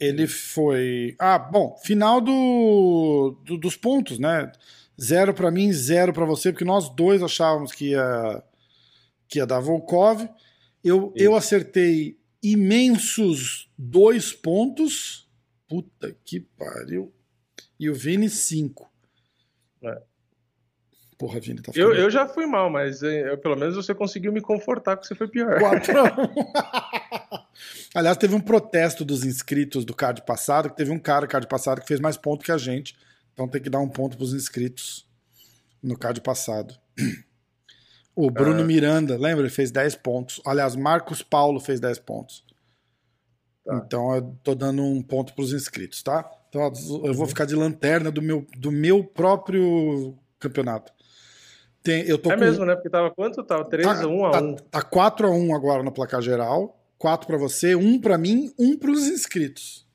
Ele foi. Ah, bom, final do, do dos pontos, né? Zero para mim, zero para você, porque nós dois achávamos que ia, que ia dar Volkov. Eu, eu acertei imensos dois pontos. Puta que pariu. E o Vini, cinco. É. Porra, Vini, tá eu, eu já fui mal, mas eu, pelo menos você conseguiu me confortar que você foi pior. 4 a 1. Aliás, teve um protesto dos inscritos do card passado, que teve um cara card passado que fez mais ponto que a gente. Então tem que dar um ponto pros inscritos no card passado. O Bruno ah. Miranda, lembra? Ele fez 10 pontos. Aliás, Marcos Paulo fez 10 pontos. Tá. Então eu tô dando um ponto pros inscritos, tá? Então eu vou ficar de lanterna do meu, do meu próprio campeonato. Tem, eu tô é com... mesmo, né? Porque tava quanto? Tava 3 tá, a 1 a 1. Tá, tá 4 a 1 agora no placar geral. 4 para você, 1 para mim, 1 pros inscritos.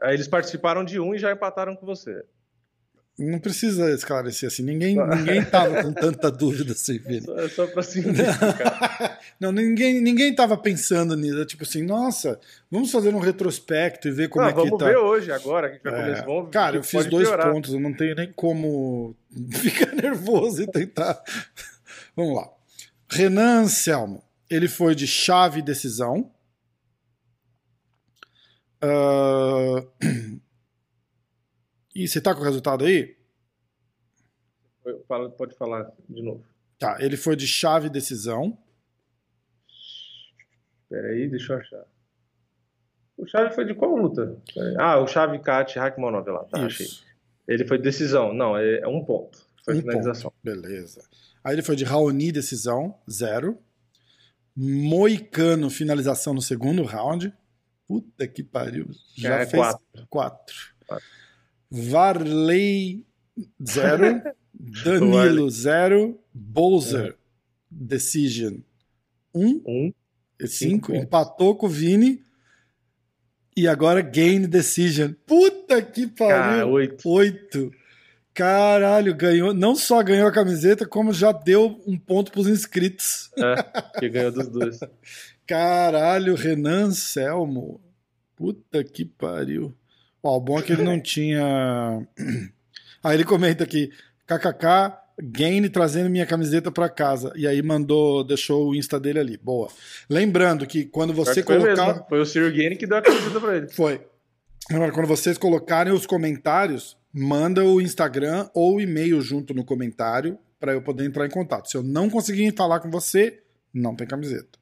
Aí eles participaram de um e já empataram com você. Não precisa esclarecer assim. Ninguém, ninguém tava com tanta dúvida assim, filho. Só, é só pra simplificar. não, ninguém, ninguém tava pensando nisso. Tipo assim, nossa, vamos fazer um retrospecto e ver como não, é que tá. Vamos ver hoje, agora, que já é, começou. Cara, eu fiz dois piorar. pontos, eu não tenho nem como ficar nervoso e tentar. vamos lá. Renan Anselmo, ele foi de chave decisão. Uh... E você tá com o resultado aí? Pode falar de novo. Tá, ele foi de chave decisão. Espera aí, deixa eu achar. O chave foi de qual luta? Ah, o chave Kat Rakhmonov lá, tá, Isso. achei. Ele foi decisão. Não, é um ponto. Foi um finalização. Ponto. Beleza. Aí ele foi de Raoni decisão, zero. Moicano finalização no segundo round. Puta que pariu. Já é, fez quatro. quatro. quatro. Varley 0, Danilo 0, Bowser é. Decision 1, um, 5, empatou com o Vini e agora Gain Decision. Puta que pariu! 8. Caralho, ganhou, não só ganhou a camiseta, como já deu um ponto pros inscritos. É, que ganhou dos dois. Caralho, Renan Selmo. Puta que pariu. Ó, o bom é que ele não tinha. Aí ele comenta aqui: kkk, Gain trazendo minha camiseta para casa. E aí mandou, deixou o Insta dele ali. Boa. Lembrando que quando você foi colocar. Mesmo. Foi o Ciro Gain que deu a camiseta pra ele. Foi. Agora, quando vocês colocarem os comentários, manda o Instagram ou o e-mail junto no comentário para eu poder entrar em contato. Se eu não conseguir falar com você, não tem camiseta.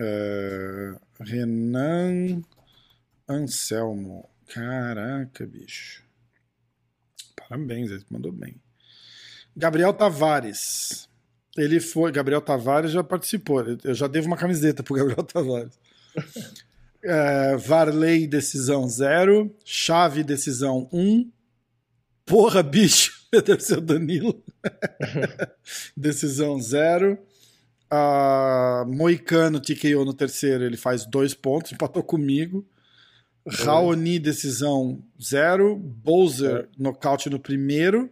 É... Renan Anselmo. Caraca, bicho. Parabéns, ele mandou bem. Gabriel Tavares. Ele foi. Gabriel Tavares já participou. Eu já devo uma camiseta pro Gabriel Tavares. É, Varley, decisão 0. Chave, decisão 1. Um. Porra, bicho. Deve ser o Danilo. decisão 0. Uh, Moicano TKO no terceiro, ele faz dois pontos, empatou comigo. Raoni, decisão 0. Bowser, é. nocaute no primeiro.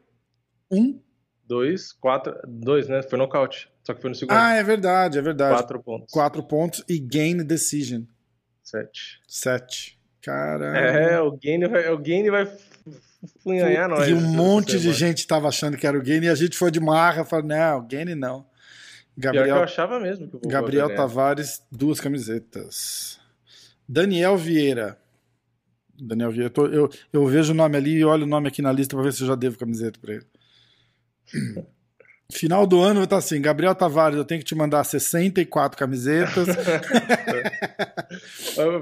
1. Um. 2, 4. 2, né? Foi nocaute. Só que foi no segundo. Ah, é verdade, é verdade. 4 pontos. 4 pontos e gain decision. 7. 7. Caralho. É, o gain vai, o gain vai funhanhar nós. E um monte de gente tava achando que era o gain e a gente foi de marra, falou, não, o gain não. Gabriel, eu achava mesmo que Gabriel Tavares, duas camisetas. Daniel Vieira. Daniel Vieira. Eu, eu, eu, vejo o nome ali e olho o nome aqui na lista para ver se eu já devo camiseta para ele. Final do ano vai estar assim: Gabriel Tavares, eu tenho que te mandar 64 camisetas.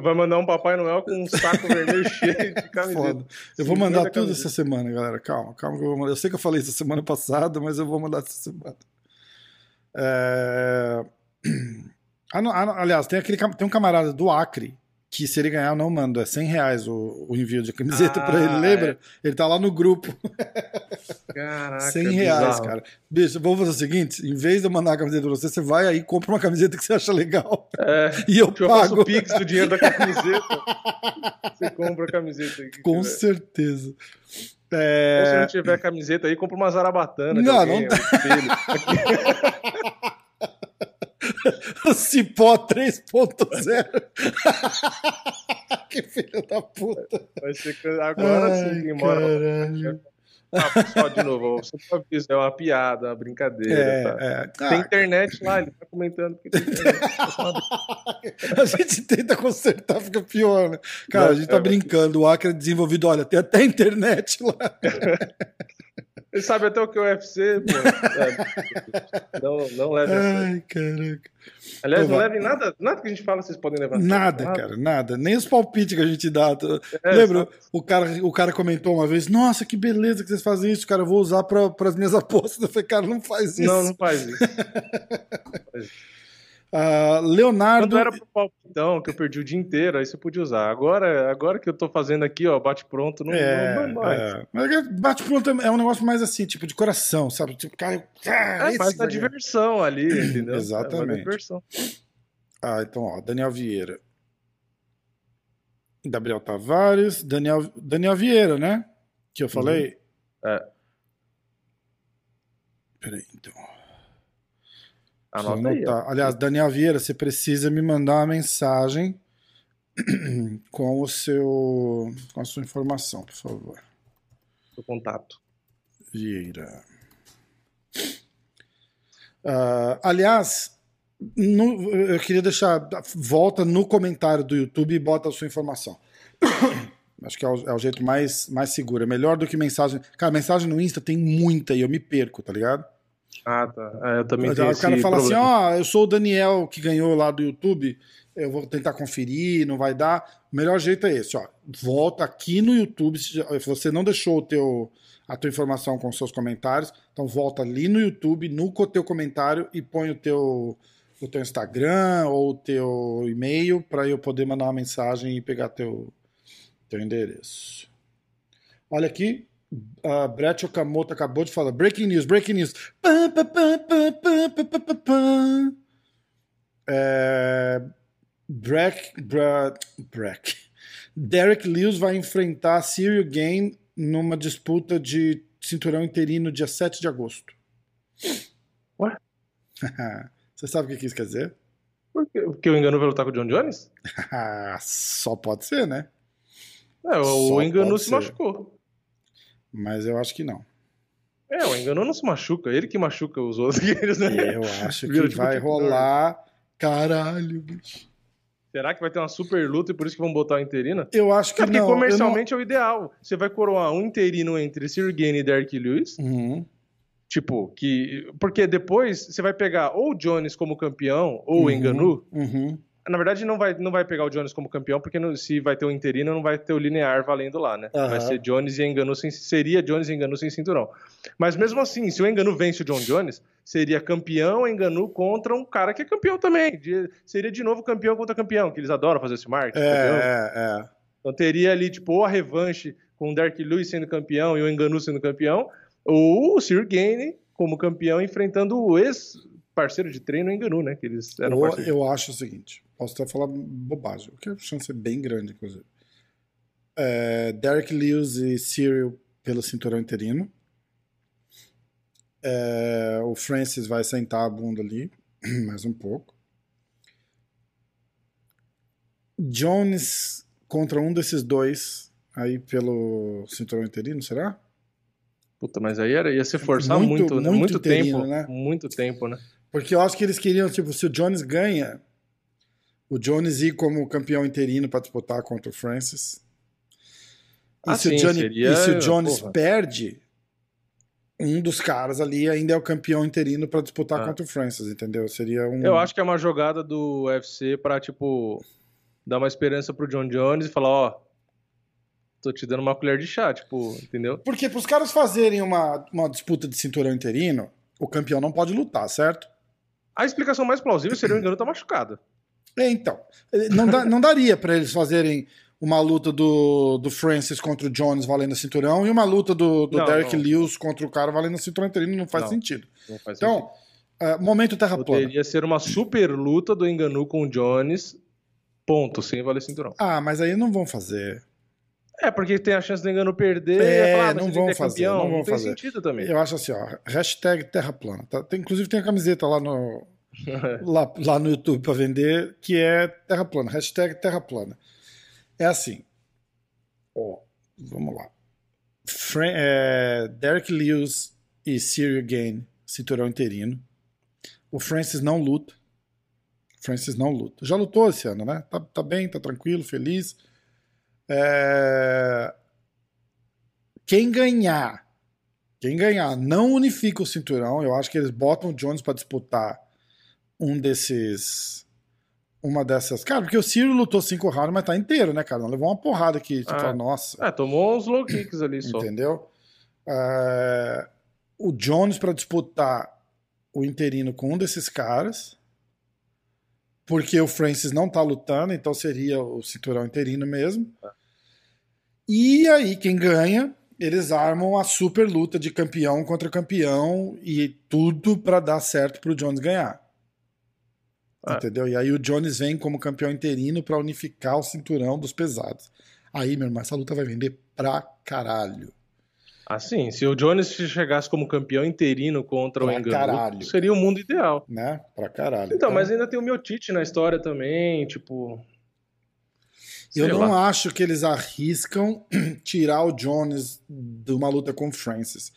vai mandar um Papai Noel com um saco vermelho cheio de camisetas. Eu vou mandar tudo essa semana, galera. Calma, calma que eu vou mandar. Eu sei que eu falei isso semana passada, mas eu vou mandar essa semana. É... Ah, ah, aliás, tem, aquele, tem um camarada do Acre que se ele ganhar eu não mando, é 100 reais o, o envio de camiseta ah, para ele, lembra? É. Ele tá lá no grupo. Caraca, 100 reais, bizarro. cara. Bicho, vamos fazer o seguinte: em vez de eu mandar a camiseta pra você, você vai aí e compra uma camiseta que você acha legal. É, E eu eu faço pago. o pix do dinheiro da camiseta. Você compra a camiseta aí. Com tiver. certeza. Ou Se É... não tiver camiseta aí, compra uma zarabatana. Não, alguém, não. Cipó 3.0. que filho da puta. Vai ser que agora Ai, sim, mora. Ah, pessoal, de novo, você pode avisar, é uma piada, uma brincadeira. tá? É, é. Tem Ah, internet lá, ele tá comentando que tem a gente tenta consertar, fica pior, né? Cara, a gente tá É, brincando. O Acre é desenvolvido, olha, tem até internet lá. Ele sabe até o que é o UFC, pô. É, não, não leve a. Ai, caraca. Aliás, não Pô, levem nada, nada que a gente fala, vocês podem levar. a sério. Nada, cara, nada. Nem os palpites que a gente dá. É, Lembra? O cara, o cara comentou uma vez: Nossa, que beleza que vocês fazem isso, cara. Eu vou usar para as minhas apostas. Eu falei, cara, não faz isso. Não, não faz isso. Ah, Leonardo. Quando era pro palpitão, que eu perdi o dia inteiro, aí você podia usar. Agora, agora que eu tô fazendo aqui, ó, bate pronto, não, É, não, vai. é. Mas bate pronto é um negócio mais assim, tipo de coração, sabe? Tipo, cara, ah, É, faz a ganhar. diversão ali, entendeu? Exatamente. É, diversão. Ah, então, ó, Daniel Vieira. Gabriel Tavares, Daniel, Daniel Vieira, né? Que eu falei. É. Peraí, então. Anota aí. ó. Aliás, Daniel Vieira, você precisa me mandar uma mensagem com o seu com a sua informação, por favor. O contato. Vieira. Ah, aliás, no- eu queria deixar. Volta no comentário do YouTube e bota a sua informação. Acho que é o, é o jeito mais, mais seguro. É melhor do que mensagem. Cara, mensagem no Insta tem muita e eu me perco, tá ligado? Ah, tá. É, eu também tenho o cara fala problema. assim: ó, eu sou o Daniel que ganhou lá do YouTube. Eu vou tentar conferir, não vai dar. O melhor jeito é esse, ó. Volta aqui no YouTube. Se você não deixou o teu, a tua informação com os seus comentários, então volta ali no YouTube, no teu comentário e põe o teu, o teu Instagram ou o teu e-mail para eu poder mandar uma mensagem e pegar teu, teu endereço. Olha aqui, a Brett Okamoto acabou de falar. Breaking news, breaking news. É... Breck, Bra... Breck. Derek Lewis vai enfrentar Cyril Game numa disputa de cinturão interino dia 7 de agosto. Ué? Você sabe o que isso quer dizer? Porque, porque o Engano vai lutar com o John Jones? Só pode ser, né? É, o Só Engano se machucou. Mas eu acho que não. É, o Enganu não se machuca, ele que machuca os outros. Né? Eu acho que tipo vai rolar. Caralho, bicho. Será que vai ter uma super luta e por isso que vão botar o interino? Eu acho que É porque não. não- comercialmente é o ideal. Você vai coroar um interino entre Sir Gain e Derek Lewis. Uhum. Tipo, que. Porque depois você vai pegar ou o Jones como campeão, ou o Uhum. Enganu. Uhum. Na verdade, não vai, não vai pegar o Jones como campeão, porque no- se vai ter o interino, não vai ter o linear valendo lá, né? Aham. Vai ser Jones e Enganu sem. Seria Jones e Enganu sem cinturão. Mas mesmo assim, se o Enganu vence o John Jones, seria campeão Enganu contra um cara que é campeão também. De- seria de novo campeão contra campeão, que eles adoram fazer esse marketing. É, é, é. Então teria ali, tipo, ou a revanche com o Derek Lewis sendo campeão e o Enganu sendo campeão, ou o Sir Gain como campeão enfrentando o ex-parceiro de treino Enganu, né? Que eles eram Eu, eu acho o seguinte, posso até falar bobagem, o que a chance é bem grande, inclusive. É, Derek Lewis e Cyril pelo cinturão interino. É, o Francis vai sentar a bunda ali, mais um pouco. Jones contra um desses dois aí pelo cinturão interino, será? Puta, mas aí era, ia se forçar Muito- muito, né? muito Muito, interino, tempo. né? Muito tempo, né? Porque eu acho que eles queriam, tipo, se o Jones ganha, o Jones ir como campeão interino para disputar contra o Francis. E, Ah, se, o sim, Johnny- seria- e se o Jones porra. perde, um dos caras ali ainda é o campeão interino para disputar Ah. contra o Francis, entendeu? Seria um. Eu acho que é uma jogada do UFC pra, tipo, dar uma esperança pro John Jones e falar, ó, tô te dando uma colher de chá, tipo, entendeu? Porque para os caras fazerem uma, uma disputa de cinturão interino, o campeão não pode lutar, certo? A explicação mais plausível seria o Engano tá machucado. É, então. Não, dá- não daria para eles fazerem uma luta do, do Francis contra o Jones valendo o cinturão e uma luta do, do Não, Derek não. Lewis contra o cara valendo o cinturão interino. Não faz Não. sentido. Não faz Então, é, momento terra plana. Poderia ser uma super luta do Enganu com o Jones, ponto, sem valer cinturão. Ah, mas aí não vão fazer. É, porque tem a chance do Enganu perder É, e falar, ah, não vão é fazer, campeão. não vão tem fazer. sentido também. Eu acho assim, ó, hashtag terra plana. Tá? Tem, inclusive tem a camiseta lá no, lá, lá no YouTube para vender, que é terra plana, hashtag terra plana. É assim, ó, vamos lá. É, Derek Lewis e Cyril Gain, cinturão interino. O Francis não luta. Francis não luta. Já lutou esse ano, né? Tá, tá bem, tá tranquilo, feliz. É, Quem ganhar, quem ganhar não unifica o cinturão. Eu acho que eles botam o Jones para disputar um desses. Uma dessas. Cara, porque o Ciro lutou cinco rounds, mas tá inteiro, né, cara? Não levou uma porrada que você Ah. fala, nossa. É, tomou uns low kicks ali só. Entendeu? É, o Jones para disputar o interino com um desses caras. Porque o Francis não tá lutando, então seria o cinturão interino mesmo. E aí, quem ganha, eles armam a super luta de campeão contra campeão e tudo para dar certo pro Jones ganhar. É. Entendeu? E aí o Jones vem como campeão interino para unificar o cinturão dos pesados. Aí, meu irmão, essa luta vai vender pra caralho. Assim, se o Jones chegasse como campeão interino contra o Pra Enganu, caralho. seria o mundo ideal. né? Pra caralho. Então, mas ainda tem o Miotite na história também, tipo... eu não lá. acho que eles arriscam tirar o Jones de uma luta com o Francis.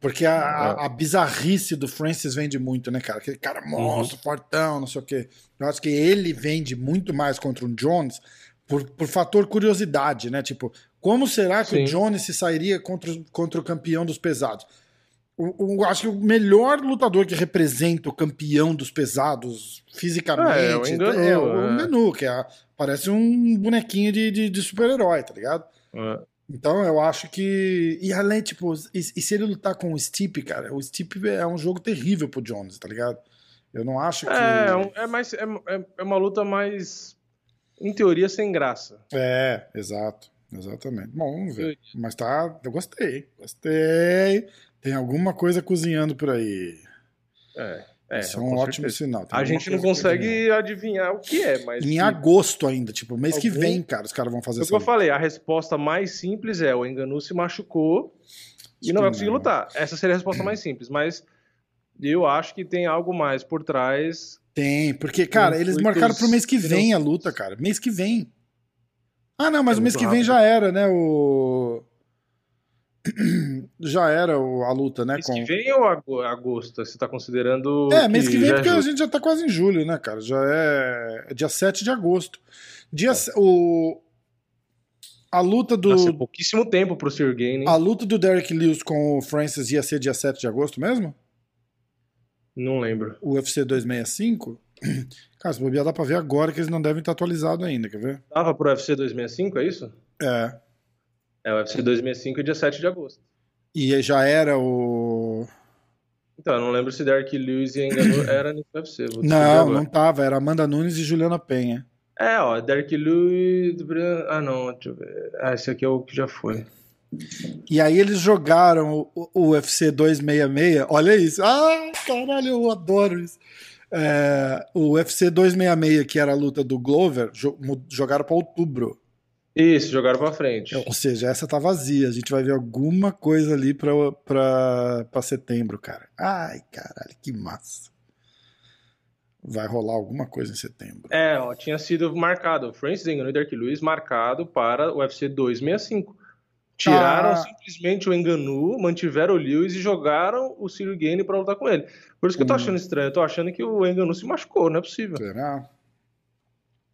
Porque a, a- a bizarrice do Francis vende muito, né, cara? Aquele cara monstro, fortão, não sei o quê. Eu acho que ele vende muito mais contra um Jones por, por fator curiosidade, né? Tipo, como será que Sim. o Jones se sairia contra, o- contra o campeão dos pesados? O- acho que o melhor lutador que representa o campeão dos pesados fisicamente É, o Ngannou, é o é. Ngannou, que é, parece um bonequinho de, de, de super-herói, tá ligado? É. Então eu acho que. E além, tipo, e, e se ele lutar com o Stipe, cara, o Stipe é um jogo terrível pro Jones, tá ligado? Eu não acho que. É, é é mais, é, é- é uma luta mais, em teoria, sem graça. É, exato. Exatamente. Bom, vamos ver. Mas tá. Eu gostei. Gostei. Tem alguma coisa cozinhando por aí. É, é, Isso é um ótimo certeza. sinal. Tem A gente não consegue adivinhar o que é, mas... Em que- agosto ainda, tipo, mês que Algum- vem, cara, os caras vão fazer É o que eu falei, a resposta mais simples é o Enganu se machucou e não que vai conseguir não. lutar. Essa seria a resposta mais simples, mas eu acho que tem algo mais por trás. Tem, porque, cara, eles marcaram pro mês que vem a luta, cara. Mês que vem. Ah, não, mas É o mês que vem rápido. já era, né? O. já era a luta, né? Mês Com... que vem ou ago- agosto? Você tá considerando. É, mês que vem, já é porque a justo? gente já tá quase em julho, né, cara? Já é, é dia 7 de agosto. Dia. É. O... A luta do. Nossa, é pouquíssimo tempo pro Gain, hein? A luta do Derek Lewis com o Francis ia ser dia 7 de agosto mesmo? Não lembro. O UFC 265? Cara, se bobear dá pra ver agora que eles não devem estar atualizados ainda, quer ver? Tava pro UFC 265, é isso? É. É, o UFC 265 é dia 7 de agosto. E já era o. Então, eu não lembro se Derek Lewis e Enganu era nesse UFC. Não, não tava. Era Amanda Nunes e Juliana Penha. É, ó, Derek Lewis. Ah, não, deixa eu ver. Ah, esse aqui é o que já foi. E aí eles jogaram o, o UFC 266. Olha isso. Ah, caralho, eu adoro isso. É, o UFC 266, que era a luta do Glover, jogaram pra outubro. Isso, jogaram pra frente. Ou seja, essa tá vazia. A gente vai ver alguma coisa ali pra setembro, cara. Ai, caralho, que massa. Vai rolar alguma coisa em setembro. É, ó, tinha sido marcado. Francis Ngannou e Derek Lewis marcado para o UFC 265. Tiraram Ah. simplesmente o Enganu, mantiveram o Lewis e jogaram o Cyril Gane pra lutar com ele. Por isso que eu tô Hum. achando estranho. Eu tô achando que o Enganu se machucou, não é possível. Será?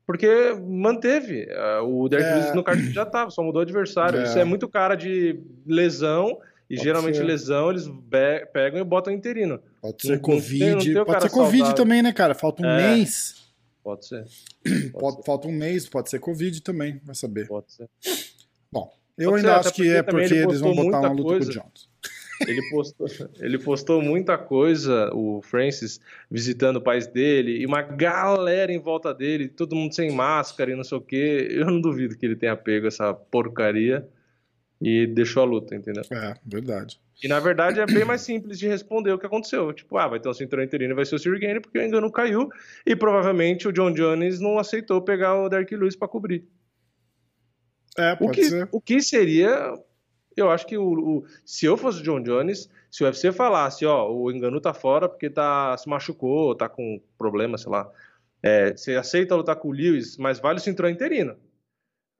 Porque manteve. ah, o Derek É. Lewis no card já tava, só mudou o adversário. É. Isso é muito cara de lesão. E Pode geralmente ser. lesão eles pegam e botam interino. Pode ser Não- não Covid. tem- não tem pode ser Covid saudável. também, né, cara? Falta um É. mês. Pode ser. Pode, Pode- ser. falta um mês, pode ser Covid também, vai saber. Pode ser. Bom, eu Pode ainda ser, acho que é porque ele eles vão botar uma luta com o coisa. Jones. Ele postou, ele postou muita coisa, o Francis, visitando o país dele, e uma galera em volta dele, todo mundo sem máscara e não sei o quê. Eu não duvido que ele tenha pego essa porcaria e deixou a luta, entendeu? É, verdade. E na verdade é bem mais simples de responder o que aconteceu. Tipo, ah, vai ter um cinturão interino e vai ser o Sir porque o engano caiu e provavelmente o John Jones não aceitou pegar o Dark Lewis para cobrir. É, pode o que, ser. O que seria. Eu acho que o, o, se eu fosse o John Jones, se o UFC falasse, ó, o engano tá fora porque tá, se machucou, tá com problema, sei lá. É, você aceita lutar com o Lewis, mas vale o cinturão interino.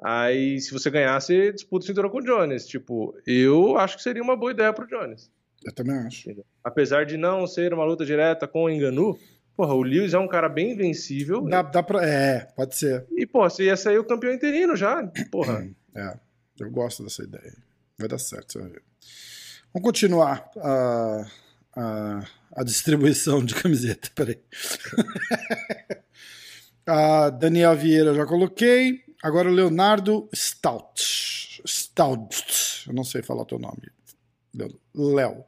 Aí, se você ganhar, você disputa o cinturão com o Jones. Tipo, eu acho que seria uma boa ideia pro Jones. Eu também acho. Apesar de não ser uma luta direta com o Enganu, porra, o Lewis é um cara bem invencível. Dá, dá pra... É, pode ser. E, pô, você ia sair o campeão interino já, porra. É, eu gosto dessa ideia. Vai dar certo, você vai ver. Vamos continuar a, a, a distribuição de camiseta. Peraí. a Daniel Vieira já coloquei. Agora o Leonardo Stout. Stout. Eu não sei falar o teu nome. Léo.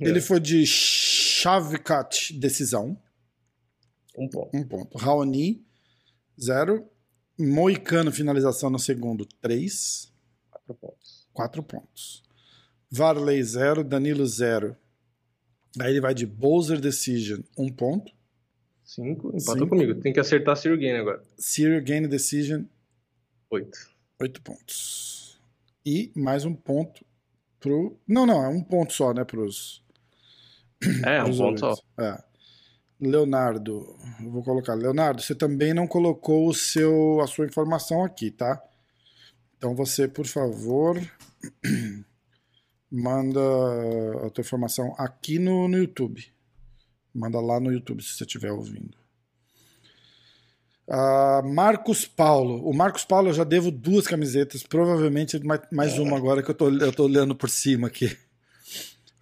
Ele foi de Chavecat, decisão. Um ponto. Um ponto. Raoni, zero. Moicano, finalização no segundo, três. Quatro pontos. Quatro pontos. Varley, zero. Danilo, zero. Aí ele vai de Bowser Decision, um ponto. Cinco. Empatou Cinco. comigo. Tem que acertar Cyril Gain agora. Cyril Gain Decision. Oito. Oito pontos. E mais um ponto pro. Não, não, é um ponto só, né? Pros. É, um ponto só. É. Leonardo, eu vou colocar. Leonardo, você também não colocou o seu, a sua informação aqui, tá? Então você, por favor, manda a tua informação aqui no, no YouTube. Manda lá no YouTube se você estiver ouvindo. Uh, Marcos Paulo. O Marcos Paulo eu já devo duas camisetas, provavelmente mais uma agora que eu tô, eu tô olhando por cima aqui.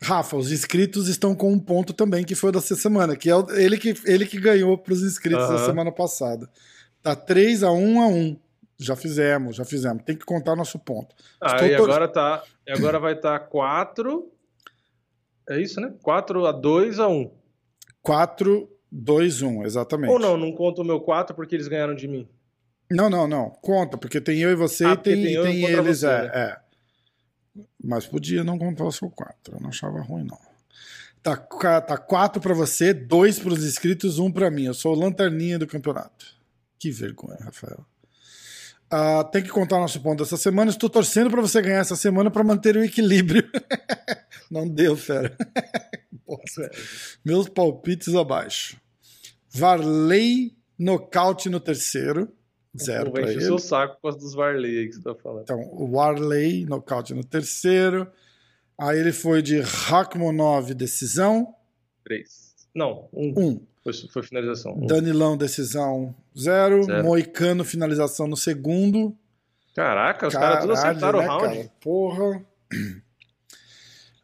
Rafa, os inscritos estão com um ponto também, que foi dessa semana, que é ele que, ele que ganhou para os inscritos uhum. da semana passada. Tá 3 a 1 a 1 Já fizemos, já fizemos. Tem que contar nosso ponto. Ah, e agora, tá, e agora vai estar tá 4. É isso, né? 4 a 2 a 1. 4, 2, 1, exatamente. Ou não, não conta o meu 4 porque eles ganharam de mim. Não, não, não. Conta, porque tem eu e você ah, e tem, tem, tem eles. Você, é, né? é. Mas podia não contar o seu 4. Eu não achava ruim, não. Tá, tá 4 para você, 2 para os inscritos, 1 um para mim. Eu sou o lanterninha do campeonato. Que vergonha, Rafael. Uh, tem que contar nosso ponto dessa semana. Estou torcendo para você ganhar essa semana para manter o equilíbrio. não deu, fera. Meus palpites abaixo. Varley, nocaute no terceiro. Zero para ele. o seu saco com as dos Varley aí que você tá falando. Então, o Warley, nocaute no terceiro. Aí ele foi de Rakhmonov, decisão. Três. Não, um. Um. Foi, foi finalização. Um. Danilão, decisão, zero. zero. Moicano, finalização no segundo. Caraca, os caras todos acertaram né, o round. Cara? Porra.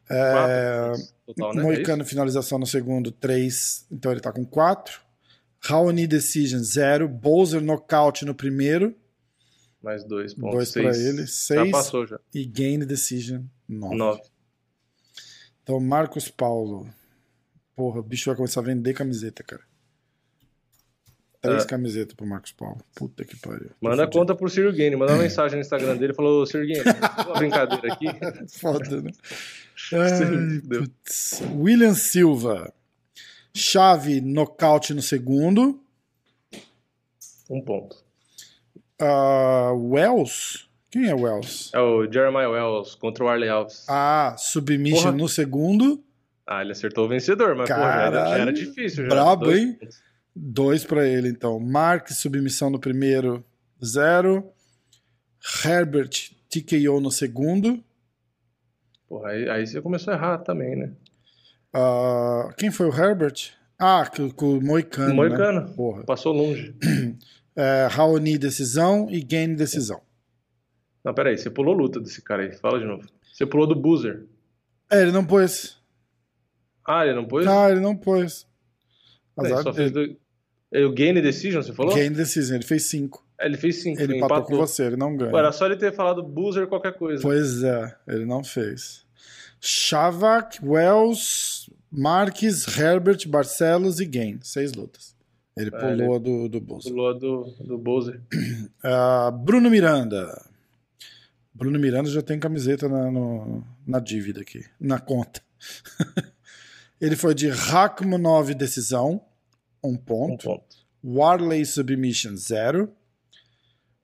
É, Total, né? Moicano, é finalização no segundo, três. Então ele tá com quatro. Raoni Decision, zero. Bowser, nocaute no primeiro. Mais dois pontos. Dois para ele. Seis. Já passou já. E Gain Decision, nove. Nove. Então, Marcos Paulo. Porra, o bicho vai começar a vender camiseta, cara. Três é. camisetas pro Marcos Paulo. Puta que pariu. Manda conta pro Ciro Gane. Manda uma mensagem no Instagram dele. Falou, Ciro Gane, uma brincadeira aqui. Foda, né? Ai, William Silva. Chave, nocaute no segundo. Um ponto. Uh, Wells? Quem é Wells? É o Jeremiah Wells contra o Arley Alves. Ah, submission porra. no segundo. Ah, ele acertou o vencedor, mas porra, já, era, já, era, difícil. Já. Brabo, hein? Pontos. Dois para ele, então. Mark, submissão no primeiro, zero. Herbert, TKO no segundo. Porra, aí, aí você começou a errar também, né? Uh, quem foi o Herbert? Ah, com o Moicano. Moicano. Né? Passou longe. é, Raoni, decisão e Gain, decisão. Não, peraí, você pulou luta desse cara aí. Fala de novo. Você pulou do Boozer. É, ele não pôs. Ah, ele não pôs? Ah, ele não pôs. Mas só fez do... É o Gain Decision, você falou? Gain Decision, ele fez 5. É, ele fez 5. Ele empatou, empatou com você, ele não ganha. Era só ele ter falado buzzer qualquer coisa. Pois é, ele não fez. Shavak, Wells, Marques, Herbert, Barcelos e Gain. Seis lutas. Ele É, pulou a do, do Bowser. Pulou a do, do Bowser. Ah, Bruno Miranda. Bruno Miranda já tem camiseta na, no- na dívida aqui, na conta. Ele foi de Rakhmonov decisão, um Um ponto. ponto. Warley submission, zero.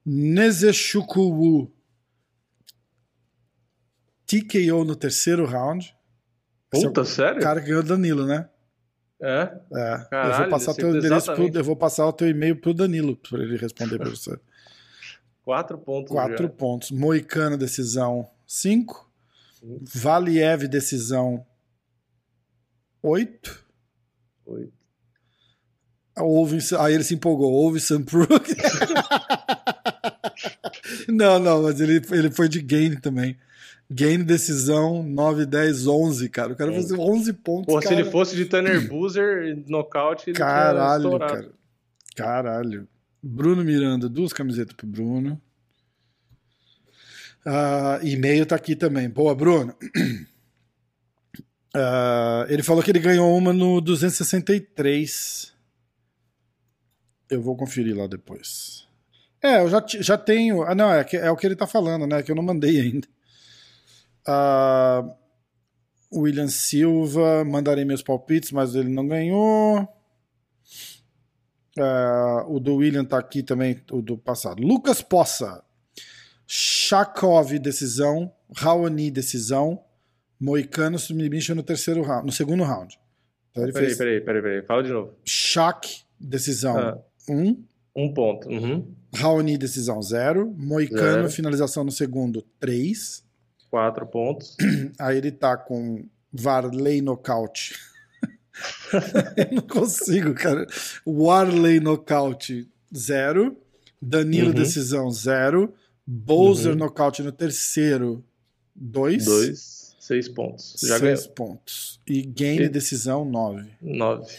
Nezeshukuwu TKO no terceiro round. É o Puta, sério? cara que ganhou o Danilo, né? É? É. eu Caralho, vou passar teu endereço pro, eu vou passar o teu e-mail pro Danilo para ele responder para você. Quatro pontos. Quatro já. pontos. Moicano, decisão, cinco. Valiev, decisão, oito. Oito. Houve, aí ele se empolgou. Houve Sunbrook. não, não, mas ele, ele foi de gain também. Gain, decisão, 9, 10, 11, cara. O cara fez 11 pontos, Pô, se ele fosse de Tanner Boozer, nocaute, ele Caralho, cara. Caralho. Bruno Miranda, duas camisetas pro Bruno. Ah, e-mail tá aqui também. Boa, Bruno. Ah, ele falou que ele ganhou uma no 263. Eu vou conferir lá depois. É, eu já, já tenho. Ah, não, é, é o que ele tá falando, né? Que eu não mandei ainda. Ah, William Silva, mandarei meus palpites, mas ele não ganhou. Ah, o do William tá aqui também, o do passado. Lucas Poça. Shakov, decisão. Raoni, decisão. Moicano, submission no terceiro round, no segundo round. Então Peraí, fez peraí, peraí, peraí. Fala de novo. Shak, decisão Ah, 1. um ponto. Uhum. Raoni, decisão 0. Moicano, Zero. finalização no segundo 3. Quatro pontos. Aí ele tá com Varley nocaute. Eu não consigo, cara. Warley nocaute, zero. Danilo Uhum. decisão, zero. Bowser Uhum. nocaute no terceiro, dois. Dois, seis pontos. Já seis ganhou. pontos. E game E- decisão, nove. Nove.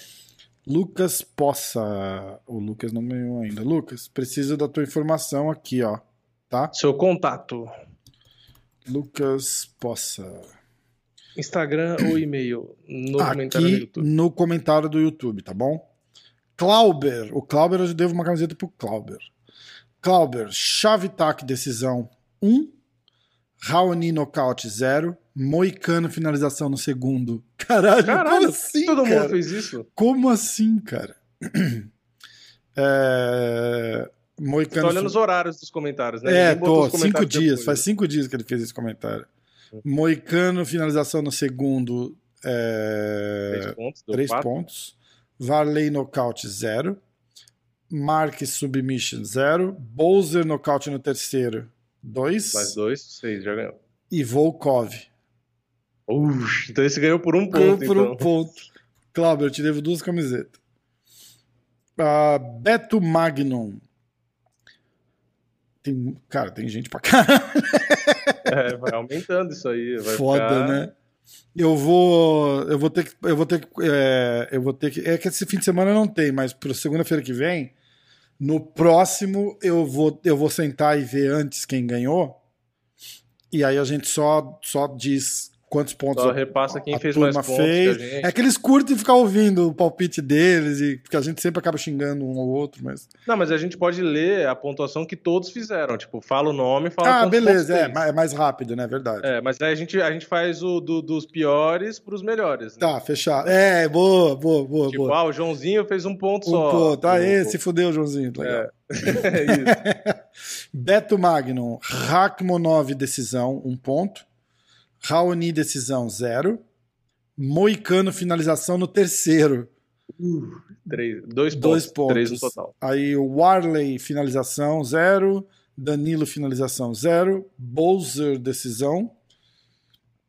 Lucas Poça. O Lucas não ganhou ainda. Lucas, preciso da tua informação aqui, ó. Tá? Seu contato. Lucas Poça. Instagram ou e-mail no comentário do aqui YouTube. no comentário do YouTube, tá bom? Clauber, o Clauber eu devo uma camiseta pro Clauber. Clauber, chave tac decisão 1, Raoni nocaute 0, Moicano finalização no segundo. Caralho, como Caralho, assim, todo cara? mundo fez isso? Como assim, cara? É... Tô Moicano olhando os horários dos comentários, né? é, tô, cinco dias, depois. faz cinco dias que ele fez esse comentário. Moicano, finalização no segundo, é, Três pontos, três quatro. pontos. Varley, nocaute, zero. Marques, submission, zero. Bowser, nocaute no terceiro, dois. Mais dois, seis, já ganhou. E Volkov, Ux, então esse ganhou por um ganhou ponto, por então. um ponto. Cláudio, eu te devo duas camisetas. Ah, Beto Magnum. Tem, cara, tem gente pra caralho. É, vai aumentando isso aí. Foda, ficar... né? Eu vou, eu vou ter que, eu vou ter que, é, eu vou ter que, é que esse fim de semana não tem, mas para segunda-feira que vem, no próximo eu vou, eu vou sentar e ver antes quem ganhou, e aí a gente só, só diz quantos pontos Só repassa quem a fez mais turma pontos fez. É que eles curtem ficar ouvindo o palpite deles, e porque a gente sempre acaba xingando um ou outro, mas. Não, mas a gente pode ler a pontuação que todos fizeram. Tipo, fala o nome fala Ah, beleza, é, é mais rápido, né? Verdade. É, mas aí a gente, a gente faz o do- dos piores pros melhores. Né? Tá, fechado. É, boa, boa, boa, Tipo, boa. ah, o Joãozinho fez um ponto Um só. ponto. Aê, O- se fudeu, Joãozinho. Legal. É isso. Beto Magnum, Rakhmonov, decisão, um ponto. Raoni, decisão, zero. Moicano, finalização no terceiro, Três, dois, dois pontos, Três no pontos. total. Aí o Warley, finalização, zero. Danilo, finalização, zero. Bowser, decisão,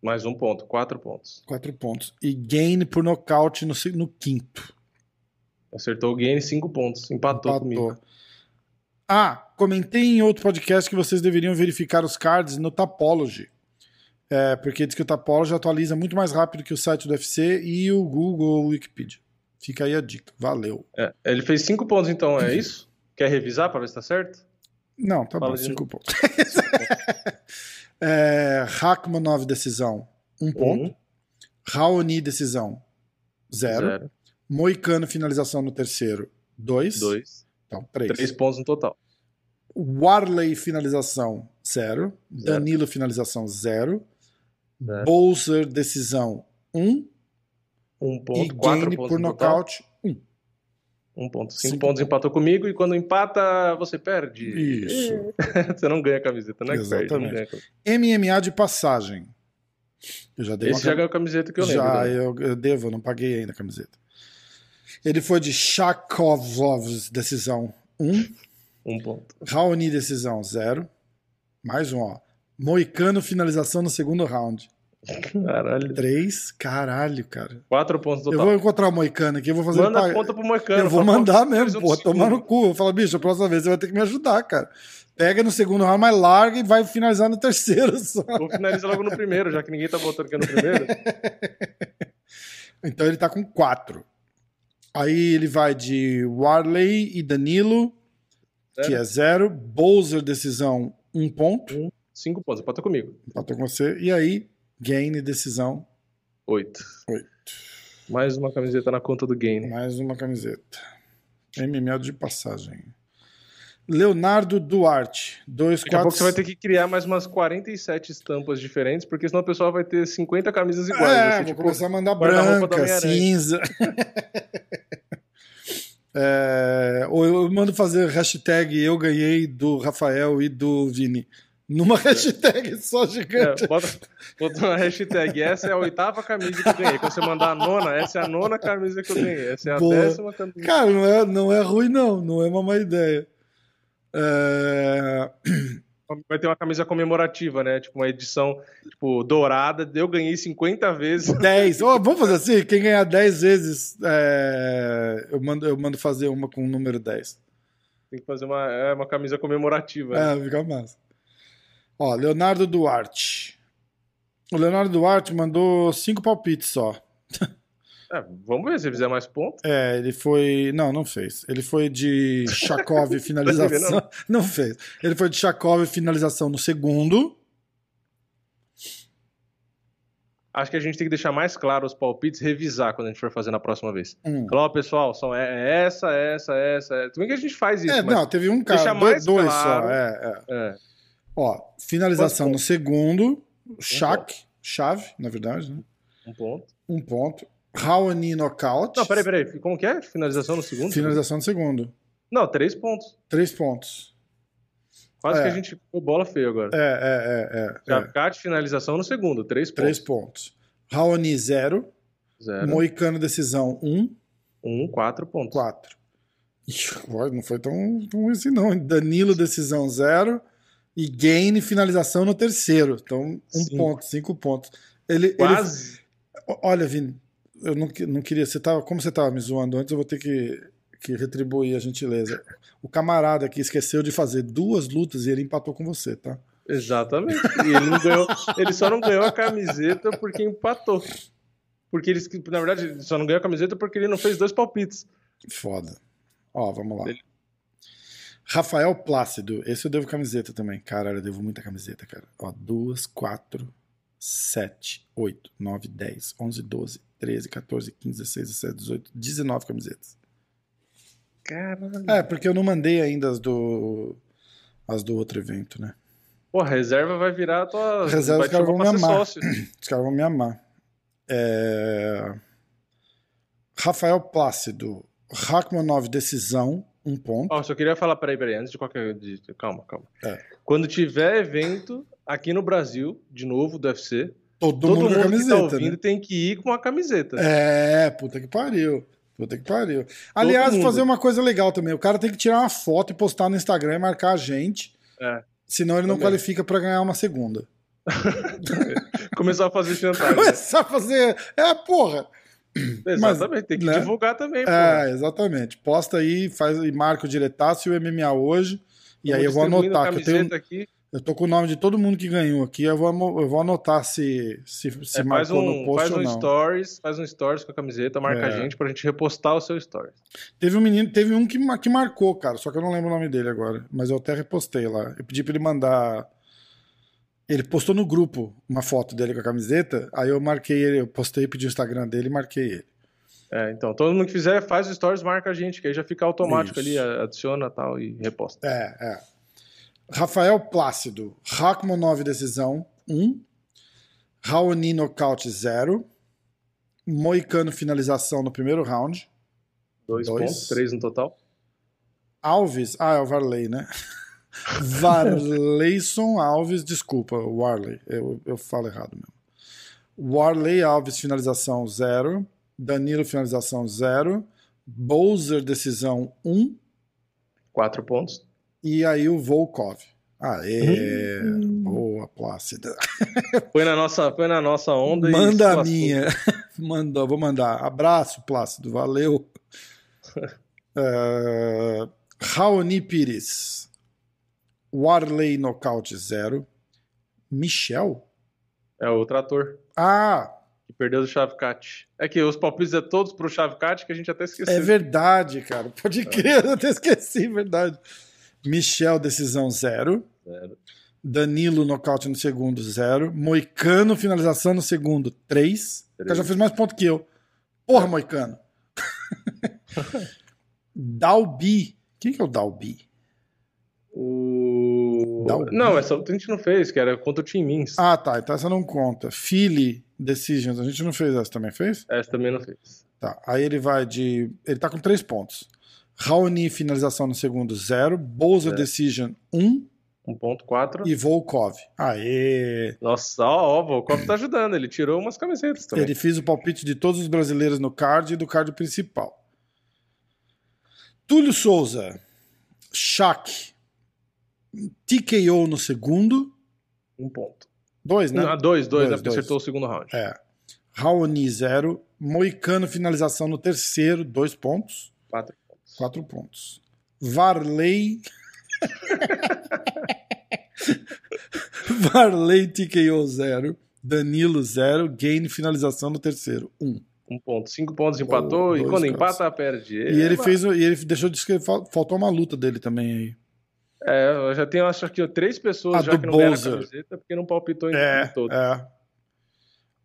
Mais um ponto, quatro pontos. quatro pontos. E Gain por nocaute no, no quinto. Acertou o game, cinco pontos. Empatou, Empatou. comigo. Ah, comentei em outro podcast que vocês deveriam verificar os cards no Tapology. É, porque diz que o Tapology atualiza muito mais rápido que o site do UFC e o Google Wikipedia. Fica aí a dica. Valeu. É, ele fez cinco pontos, então, é isso? Quer revisar pra ver se tá certo? Não, tá Fala bom, cinco pontos. é, Hackmanov, decisão um ponto. Raoni, decisão, zero. Zero. Moicano, finalização no terceiro, dois. Dois. Então, três. Três pontos no total. Warley, finalização, zero. Danilo, finalização, zero. Zero. Bowser, decisão, um. Um e ponto, pontos por nocaute, um. Um ponto. Cinco, Cinco pontos empatou comigo e quando empata, você perde. Isso. você não ganha a camiseta, né? Perde, Exatamente. camiseta. MMA de passagem. Eu já dei Esse já uma ganhou a camiseta que eu lembro. Já, né? eu, eu devo, eu não paguei ainda a camiseta. Ele foi de Shakovlovs, decisão 1. Um ponto. Raoni, decisão 0. Mais um, ó. Moicano, finalização no segundo round. Caralho. 3. Caralho, cara. Quatro pontos Eu total. vou encontrar o Moicano aqui, eu vou fazer Manda a conta pro Moicano. Eu vou mandar "Pô, mesmo, um pô, tomar no segundo." cu. Eu falo, bicho, a próxima vez você vai ter que me ajudar, cara. Pega no segundo round, mas larga e vai finalizar no terceiro só. Vou finalizar logo no primeiro, já que ninguém tá botando que é no primeiro. Então ele tá com 4. Aí ele vai de Warley e Danilo, que é 0. Bowser, decisão, 1 um ponto. Cinco pontos, empatou comigo. Empatou com você. E aí, Gain, decisão, Oito. 8. Mais uma camiseta na conta do Gain. Mais uma camiseta. MML de passagem. Leonardo Duarte, 2, Daqui a 4. pouco você vai ter que criar mais umas 47 estampas diferentes, porque senão o pessoal vai ter 50 camisas iguais. vai É, ser, vou tipo, começar a mandar branca, cinza. É, ou eu mando fazer hashtag eu ganhei do Rafael e do Vini. Numa hashtag só gigante. É, bota, bota uma hashtag. Essa é a oitava camisa que eu ganhei. Quando você mandar a nona, essa é a nona camisa que eu ganhei. Essa é a Boa. décima camisa. Cara, não é, não é ruim, não. Não é uma má ideia. É, Vai ter uma camisa comemorativa, né? Tipo, uma edição tipo, dourada. Eu ganhei 50 vezes. 10. Ó, vamos fazer assim? Quem ganhar 10 vezes, é, eu, mando, eu mando fazer uma com o número 10. Tem que fazer uma, é, uma camisa comemorativa. né? É, fica massa. Ó, Leonardo Duarte. O Leonardo Duarte mandou cinco palpites só. É, vamos ver se ele fizer mais pontos. É, ele foi. Não, não fez. Ele foi de Chakov finalização. Não fez. Ele foi de Chakov finalização no segundo. Acho que a gente tem que deixar mais claro os palpites, revisar quando a gente for fazer na próxima vez. Hum. Falar, ó, pessoal, são é é essa, essa, essa. é- Tudo bem que a gente faz isso, É, mas. não, teve um cara, dois claro. só. É, é. É. Ó, finalização no segundo. Shaq, chave, na verdade, né? Um ponto. Um ponto. Raoni knockout. Não, peraí, peraí. Como que é? Finalização no segundo? Finalização no segundo. Não, três pontos. Três pontos. Quase É. que a gente ficou bola feia agora. É, é, é, é. é. Finalização no segundo. Três pontos. Três pontos. Raoni, zero. Zero. Moicano, decisão, um. Um, quatro pontos. Quatro. Ixi, não foi tão, tão assim, não. Danilo, decisão, zero. E Gain, finalização no terceiro. Então, um Cinco. ponto, cinco pontos. Ele, ele- Quase. Olha, Vini, eu não, que- não queria. Você tava, como você estava me zoando antes, eu vou ter que, que retribuir a gentileza. O camarada aqui esqueceu de fazer duas lutas e ele empatou com você, tá? Exatamente. E ele, não ganhou, ele só não ganhou a camiseta porque empatou. Porque ele, na verdade, ele só não ganhou a camiseta porque ele não fez dois palpites. Foda. Ó, vamos lá. Ele- Rafael Plácido. Esse eu devo camiseta também. Caralho, eu devo muita camiseta, cara. Ó, duas, quatro, sete, oito, nove, dez, onze, doze, treze, 14, 15, 16, 17, 18, 19 camisetas. Caralho. É, porque eu não mandei ainda as do. As do outro evento, né? Pô, a reserva vai virar a tua. Reserva, vai os caras vão me amar. sócio. Os caras vão me amar. É... Rafael Plácido. Rachmanov, decisão, um ponto. Ó, só queria falar, peraí, peraí, antes de qualquer. de- Calma, calma. É. Quando tiver evento aqui no Brasil, de novo, do UFC, Todo, todo mundo mundo, com que camiseta. tá ouvindo né? tem que ir com uma camiseta. É, puta que pariu. Puta que pariu. Aliás, mundo. fazer uma coisa legal também. O cara tem que tirar uma foto e postar no Instagram e marcar a gente. É. Senão ele não Também. qualifica pra ganhar uma segunda. Começar a fazer chantagem. Começar a fazer. É, porra. Exatamente, tem que né? divulgar também. É, exatamente. Posta aí, faz e marca o diretaço e o MMA hoje. E aí eu vou anotar, que eu tenho. aqui. Eu tô com o nome de todo mundo que ganhou aqui. Eu vou, eu vou anotar se, se, se É, marcou no um, post faz ou um não. stories, faz um stories com a camiseta, marca É. a gente pra gente repostar o seu stories. Teve um menino, teve um que, que marcou, cara, só que eu não lembro o nome dele agora. Mas eu até repostei lá. Eu pedi pra ele mandar Ele postou no grupo uma foto dele com a camiseta, aí eu marquei ele, eu postei, pedi o Instagram dele e marquei ele. É, então, todo mundo que fizer, faz stories, marca a gente, que aí já fica automático Isso. ali, adiciona tal e reposta. É, é. Rafael Plácido, Rachmanov decisão 1, Raoni nocaute 0, Moicano finalização no primeiro round, Dois, Dois. pontos, três no total. Alves, ah, é o Varley, né? Varleyson Alves, desculpa, Warley, eu, eu falo errado mesmo. Warley Alves, finalização 0. Danilo, finalização 0. Bowser, decisão 1. Um, Quatro pontos. e aí o Volkov. Aê, boa, Plácida. Foi na nossa, foi na nossa onda e Manda a minha. Manda, vou mandar. Abraço, Plácido, valeu. uh, Raoni Pires. Warley nocaute 0. Michel? É o trator Ah, que perdeu do Chavcat. É que os palpites é todos pro Chavcat que a gente até esqueceu. é verdade, cara. Pode crer, eu até esqueci, verdade. Michel, decisão 0. Zero. Danilo, nocaute no segundo, 0. Moicano, finalização no segundo, 3. O cara já fez mais ponto que eu. Porra, Moicano. Dalby. Quem que é o Dalby? O... Dalby. Não, essa a gente não fez, que era contra o Tim Mins. Ah, tá. Então essa não conta. Philly Decisions. A gente não fez essa também, fez? Essa também não fez. Tá. Aí ele vai de. Ele tá com 3 pontos. Raoni, finalização no segundo, 0. Bowser É. Decision, 1. Um ponto quatro. E Volkov. Aê! Nossa, ó, ó, Volkov tá ajudando. Ele tirou umas camisetas também. Ele fez o palpite de todos os brasileiros no card e do card principal. Túlio Souza, Shaq, TKO no segundo, Um ponto. dois, né? Ah, dois, dois, Dois, né? Porque dois. acertou o segundo round. É. Raoni, zero. Moicano, finalização no terceiro, dois pontos, Quatro pontos. quatro pontos. Varley. Varley, TKO, zero. Danilo, zero. Gain, finalização no terceiro, um. Um ponto. Cinco pontos empatou Oh, e quando caras. empata, perde. E ele É, fez, o- e ele deixou de escrever, fal- faltou uma luta dele também aí. É, eu já tenho, acho que três pessoas A já que não ganharam a camiseta porque não palpitou em É, todo. é.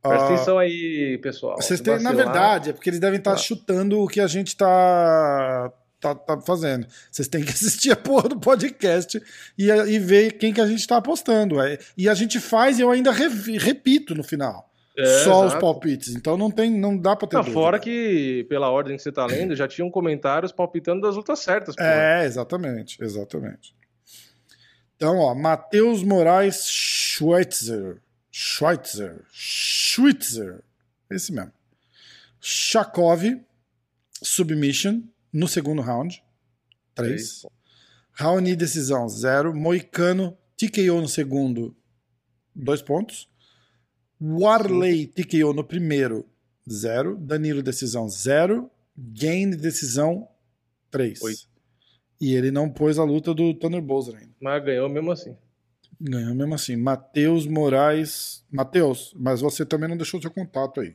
Presta Ah, atenção aí, pessoal. vocês têm, na verdade, é porque eles devem estar Tá. chutando o que a gente tá, tá, tá fazendo. Vocês têm que assistir a porra do podcast e, e ver quem que a gente tá apostando. É, E a gente faz e eu ainda repito no final. É, só os exato. palpites. Então não tem, não dá pra ter dúvida. fora que, pela ordem que você tá lendo, já tinham comentários palpitando das lutas certas. pô. É, exatamente, exatamente. Então, ó, Matheus Moraes Schweitzer. Schweitzer. Schweitzer. Esse mesmo. Shakov, submission, no segundo round. Três. 3. Raoni, decisão, 0. Moicano, TKO no segundo, 2 pontos. Warley, TKO no primeiro, 0. Danilo, decisão, 0. Gain, decisão, 3. E ele não pôs a luta do Thunder Bowser ainda. Mas ganhou mesmo assim. Ganhou mesmo assim. Matheus Moraes. Matheus, mas você também não deixou seu contato aí.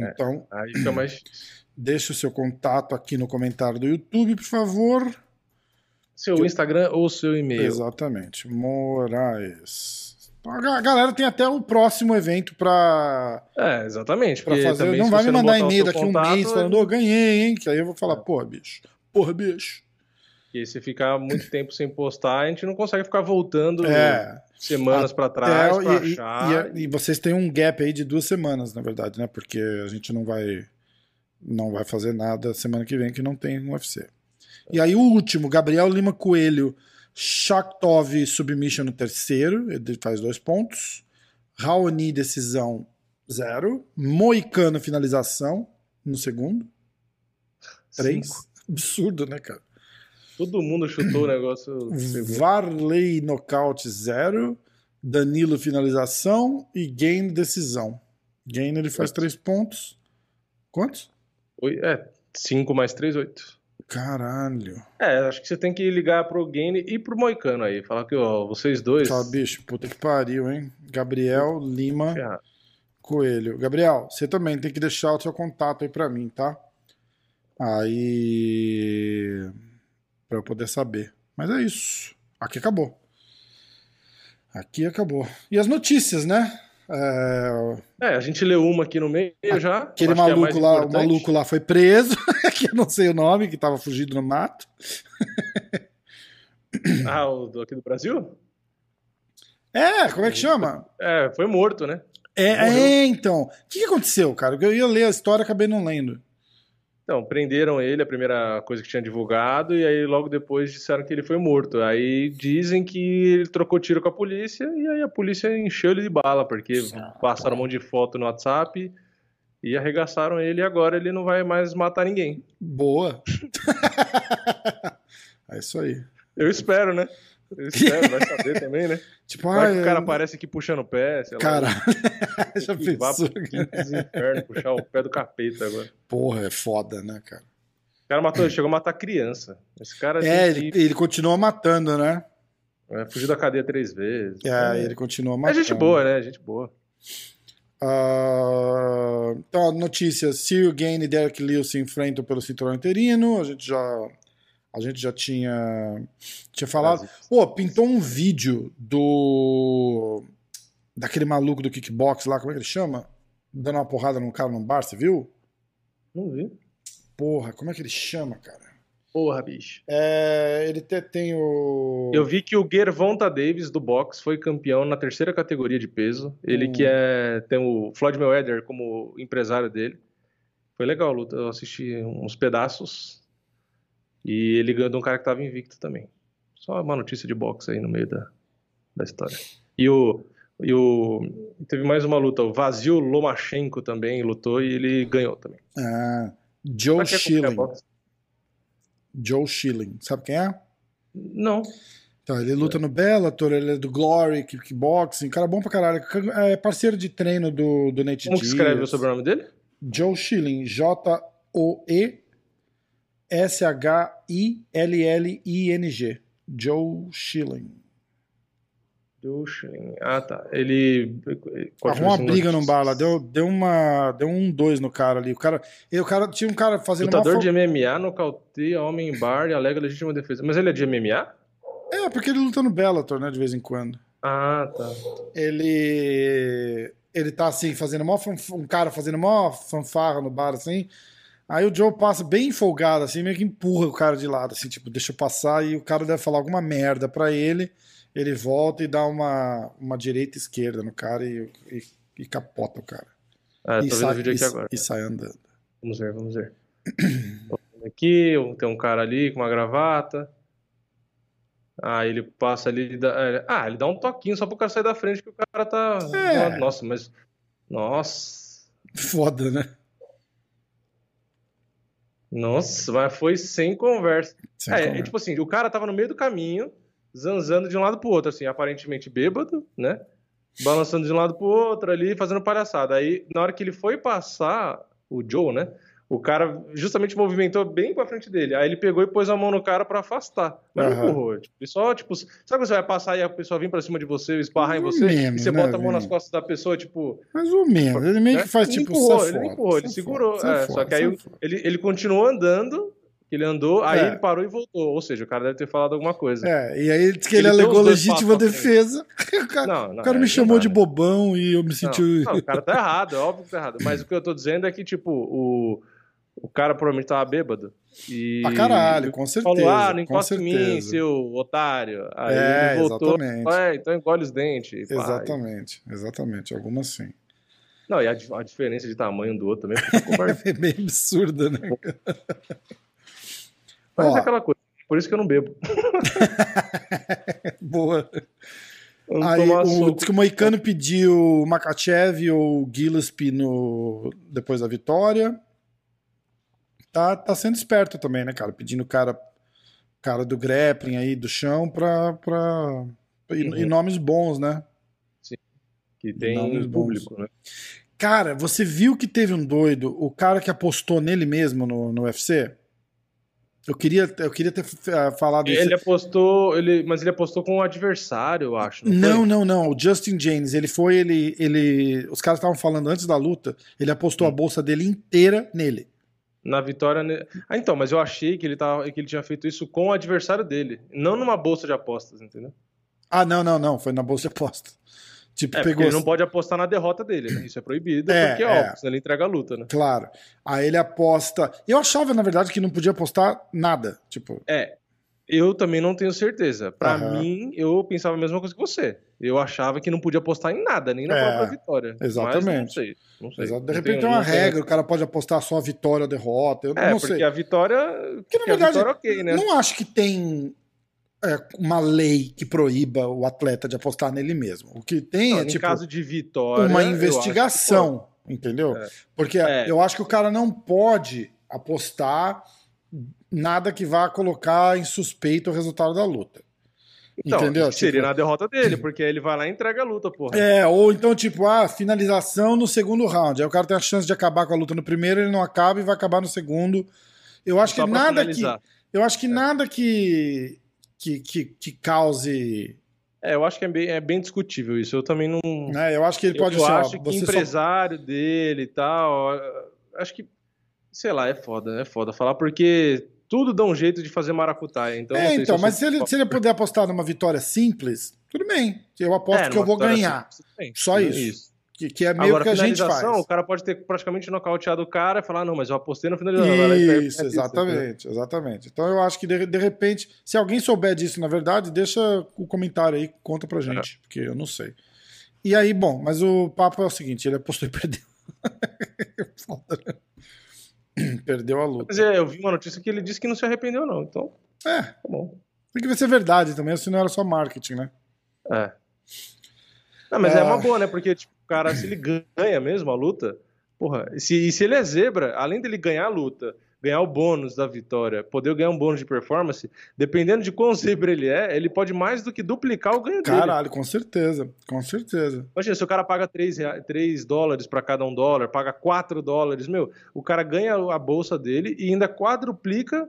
É. Então, Aí fica mais deixe o seu contato aqui no comentário do YouTube, por favor. Seu Instagram ou seu e-mail. Exatamente. Moraes. A ga- galera tem até o próximo evento pra, É, exatamente. pra fazer. também Não vai me mandar e-mail daqui a um contato, mês falando, ô, ganhei, hein? Que aí eu vou É. falar, porra, bicho. Porra, bicho. E se ficar muito tempo sem postar, a gente não consegue ficar voltando É. semanas pra trás É, pra e, achar. e- e vocês têm um gap aí de duas semanas, na verdade, né? Porque a gente não vai não vai fazer nada semana que vem que não tem um UFC. E aí o último, Gabriel Lima Coelho, Shaktov submission no terceiro, ele faz dois pontos. Raoni decisão zero. Moicano finalização no segundo, três. Cinco. Absurdo, né, cara? Todo mundo chutou o negócio. Varley nocaute zero, Danilo finalização e Gain decisão. Gain ele faz três pontos. Quantos? Oi- É, 5 mais 3, 8. Caralho. É, acho que você tem que ligar pro Gaine e pro Moicano aí. Falar que, ó, vocês dois. Fala, bicho, puta que pariu, hein? Gabriel Lima. Coelho. Gabriel, você também tem que deixar o seu contato aí pra mim, tá? Aí. Pra eu poder saber. Mas é isso. Aqui acabou. Aqui acabou. E as notícias, né? É, É, a gente leu uma aqui no meio já. aquele é maluco lá, o maluco lá foi preso, que eu não sei o nome, que tava fugido no mato. Ah, o do, aqui do Brasil? É, como é que chama? É, foi morto, né? É, é, então. O que, que aconteceu, cara? Eu ia ler a história, acabei não lendo. Então, prenderam ele, a primeira coisa que tinha divulgado, e aí logo depois disseram que ele foi morto. Aí dizem que ele trocou tiro com a polícia, e aí a polícia encheu ele de bala, porque passaram um monte de foto no WhatsApp e arregaçaram ele, e agora ele não vai mais matar ninguém. Boa. é isso aí. Eu espero, né? Eu espero, vai saber também, né? Tipo, Vai ah, que o cara eu- aparece aqui puxando o pé, sei lá. Cara, já que vá pensou? pro infernos, puxar o pé do capeta agora. Porra, é foda, né, cara? O cara matou, chegou a matar criança. Esse cara É, ele, que ele continua matando, né? é, fugiu da cadeia três vezes. É, ele continua É matando. gente boa, né? Gente boa. Ah, então, a notícia: Cyril Gain e Derek Lewis se enfrentam pelo cinturão interino. A gente já, a gente já tinha, tinha falado. Pô, pintou um vídeo do. daquele maluco do kickbox lá, como é que ele chama? Dando uma porrada num cara num bar, você viu? Não vi. Porra, como é que ele chama, cara? Porra, bicho. É, ele te- tem o. Eu vi que o Gervonta Davis do boxe foi campeão na terceira categoria de peso. Ele Hum. que é tem o Floyd Mayweather como empresário dele. Foi legal a luta. Eu assisti uns pedaços e ele ganhou de um cara que tava invicto também. Só uma notícia de boxe aí no meio da, da história. E o e o teve mais uma luta. O Vasil Lomachenko também lutou e ele ganhou também. Ah, Joe Schilling. Joe Schilling. Sabe quem é? Não. Então, ele luta no Bellator, ele é do Glory, kickboxing, cara bom pra caralho. É parceiro de treino do, do Nate Como Diaz. escreve o sobrenome dele? Joe Schilling, J-O-E S-H-I-L-L-I-N-G. Joe Schilling. Dushin. Ah, tá. Ele. Arrumou uma briga num bar lá, deu, deu, uma, deu um dois no cara ali. O cara, o cara tinha um cara fazendo Lutador de MMA nocauteia homem em bar e alega legítima defesa. Mas ele é de MMA? É, porque ele luta no Bellator, né, de vez em quando. Ah, tá. ele ele tá assim fazendo mó um cara fazendo mó fanfarra no bar assim aí o Joe passa bem folgado assim meio que empurra o cara de lado assim tipo deixa eu passar e o cara deve falar alguma merda pra ele ele volta e dá uma uma direita e esquerda no cara e, e, e capota o cara Ah, e, tô vendo o sai, vídeo aqui e- agora. e sai andando Vamos ver, vamos ver. Aqui, tem um cara ali com uma gravata. Ah, ele passa ali. e dá- Ah, ele dá um toquinho só pro cara sair da frente que o cara tá. É. Nossa, mas. Nossa. foda né Nossa, mas foi sem conversa. Sem É, conversa. é tipo assim, o cara tava no meio do caminho, zanzando de um lado pro outro, assim, aparentemente bêbado, né? Balançando de um lado pro outro ali, fazendo palhaçada. Aí, na hora que ele foi passar, o Joe, né? O cara justamente movimentou bem pra frente dele. Aí ele pegou e pôs a mão no cara pra afastar. Mas não Aham. empurrou. Tipo, ele só, tipo, sabe quando você vai passar e a pessoa vem pra cima de você, esparrar em você, menos, e você né, bota a mão nas Vini? costas da pessoa, tipo. mais ou menos ele meio né? que faz Ele tipo empurrou, ele não fora, empurrou, ele sai segurou. fora, é, fora, só que aí ele, ele continuou andando, ele andou, aí É. ele parou e voltou. Ou seja, o cara deve ter falado alguma coisa. É, e aí ele disse que ele, Ele alegou legítima defesa. O cara, Não, não, o cara é, me não chamou de né? bobão e eu me Não, senti. não, o cara tá errado, é óbvio que tá errado. Mas o que eu tô dizendo é que, tipo, o, o cara provavelmente tava bêbado. E Pra caralho, com certeza. falou, ah, não encosta em mim, seu otário. Aí É, ele voltou, exatamente. é, então engole os dentes. pá. Exatamente, exatamente. Algumas sim. Não, e a, a diferença de tamanho do outro também é. É meio absurda, né? Mas Ó. é aquela coisa. Por isso que eu não bebo. Boa. Aí o, diz que o Moicano pediu o Makachev ou o Gillespie no, depois da vitória. Tá, tá sendo esperto também, né, cara? Pedindo o cara, cara do grappling aí, do chão, pra. pra e, Uhum. e nomes bons, né? Que tem Nomes bons. público, né? Cara, você viu que teve um doido, o cara que apostou nele mesmo no, no UFC? Eu queria, eu queria ter eh, falado isso. Ele apostou, ele, mas ele apostou com o adversário, eu acho. Não, Não, não, não. O Justin James, ele foi, ele, ele, os caras estavam falando antes da luta, ele apostou a Hum. bolsa dele inteira nele. Na vitória. Ah, então, mas eu achei que ele, tava, que ele tinha feito isso com o adversário dele, não numa bolsa de apostas, entendeu? Ah, não, não, não. Foi na bolsa de aposta. Tipo, É, pegou. ele não pode apostar na derrota dele, né? Isso é proibido, É, porque, é. óbvio, senão ele entrega a luta, né? Claro. Aí ele aposta. Eu achava, na verdade, que não podia apostar nada. Tipo, É, eu também não tenho certeza. Pra Aham. mim, eu pensava a mesma coisa que você. Eu achava que não podia apostar em nada, nem na É, própria vitória. Mas não exatamente. sei, não sei. de repente tem uma regra, o cara pode apostar só a vitória ou a derrota. Eu É, não porque sei. a vitória. Porque, na porque verdade, vitória, ok, né? Não acho que tem é, uma lei que proíba o atleta de apostar nele mesmo. O que tem Não, é tipo caso de vitória. uma que investigação, entendeu? É. Porque É. eu acho que o cara não pode apostar nada que vá colocar em suspeito o resultado da luta. Então, entendeu? que seria Tipo- na derrota dele, porque aí ele vai lá e entrega a luta, porra. É, ou então, tipo, ah, finalização no segundo round. Aí o cara tem a chance de acabar com a luta no primeiro, ele não acaba e vai acabar no segundo. Eu acho Só que nada que. finalizar. Eu acho que nada que, que, que, que cause. É, eu acho que é bem, é bem discutível isso. Eu também não. Né? Eu acho que ele pode eu ser. ó, acho que você só- empresário dele e tal. eu Acho que. Sei lá, é foda, é foda falar, porque tudo dá um jeito de fazer maracutaia. Então, É, então, eu mas se ele, se ele puder apostar numa vitória simples, tudo bem. Eu aposto É, que eu vou ganhar. simples. Só Tudo isso. Que, que é meio Agora, que a gente faz. o cara pode ter praticamente nocauteado o cara e falar, "Ah, não, mas eu apostei no finalização. vai lá e perde, Isso, exatamente, exatamente. Então eu acho que de, de repente, se alguém souber disso na verdade, deixa o comentário aí, conta pra gente, porque eu não sei. E aí, bom, mas o papo é o seguinte, ele apostou e perdeu. Foda, né? perdeu a luta. Mas é, eu vi uma notícia que ele disse que não se arrependeu, não. Então, É, tá bom. tem que ver se é verdade também, se não era só marketing, né? É. Não, mas é. É. uma boa, né? Porque, tipo, o cara, se ele ganha mesmo a luta, porra, e se, e se ele é zebra, além dele ganhar a luta, ganhar o bônus da vitória, poder ganhar um bônus de performance, dependendo de quão zebra ele é, ele pode mais do que duplicar o ganho dele. Caralho, com certeza, com certeza. Imagina, se o cara paga 3, 3 dólares para cada um dólar, paga 4 dólares, meu, o cara ganha a bolsa dele e ainda quadruplica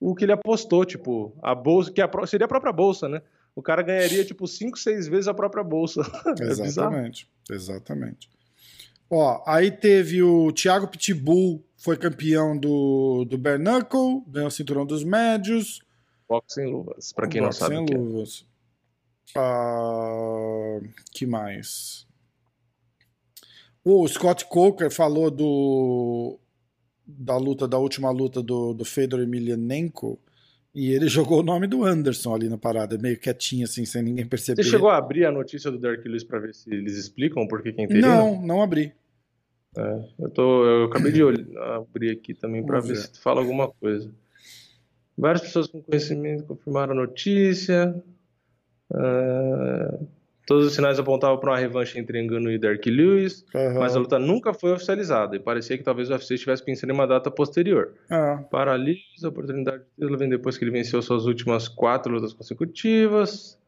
o que ele apostou, tipo, a bolsa, que pró- seria a própria bolsa, né? O cara ganharia, tipo, 5, 6 vezes a própria bolsa. É. Exatamente, exatamente. Ó, aí teve o Thiago Pitbull, foi campeão do, do Bare Knuckle, ganhou o cinturão dos médios. Boxe sem luvas, pra quem não Boxe sabe o que é. luvas. Ah, que mais? O Scott Coker falou do da luta da última luta do, do Fedor Emelianenko e ele jogou o nome do Anderson ali na parada, meio quietinho assim, sem ninguém perceber. Você chegou a abrir a notícia do Derek Lewis pra ver se eles explicam por que quem teria? Não, não abri. É, eu, tô, eu acabei de olhar, abrir aqui também Vamos ver se fala alguma coisa. Várias pessoas com conhecimento confirmaram a notícia. É, todos os sinais apontavam para uma revanche entre Engano e Derek Lewis, Aham. mas a luta nunca foi oficializada e parecia que talvez o UFC estivesse pensando em uma data posterior. Ah, Para Lewis, a oportunidade de título vem depois que ele venceu suas últimas quatro lutas consecutivas.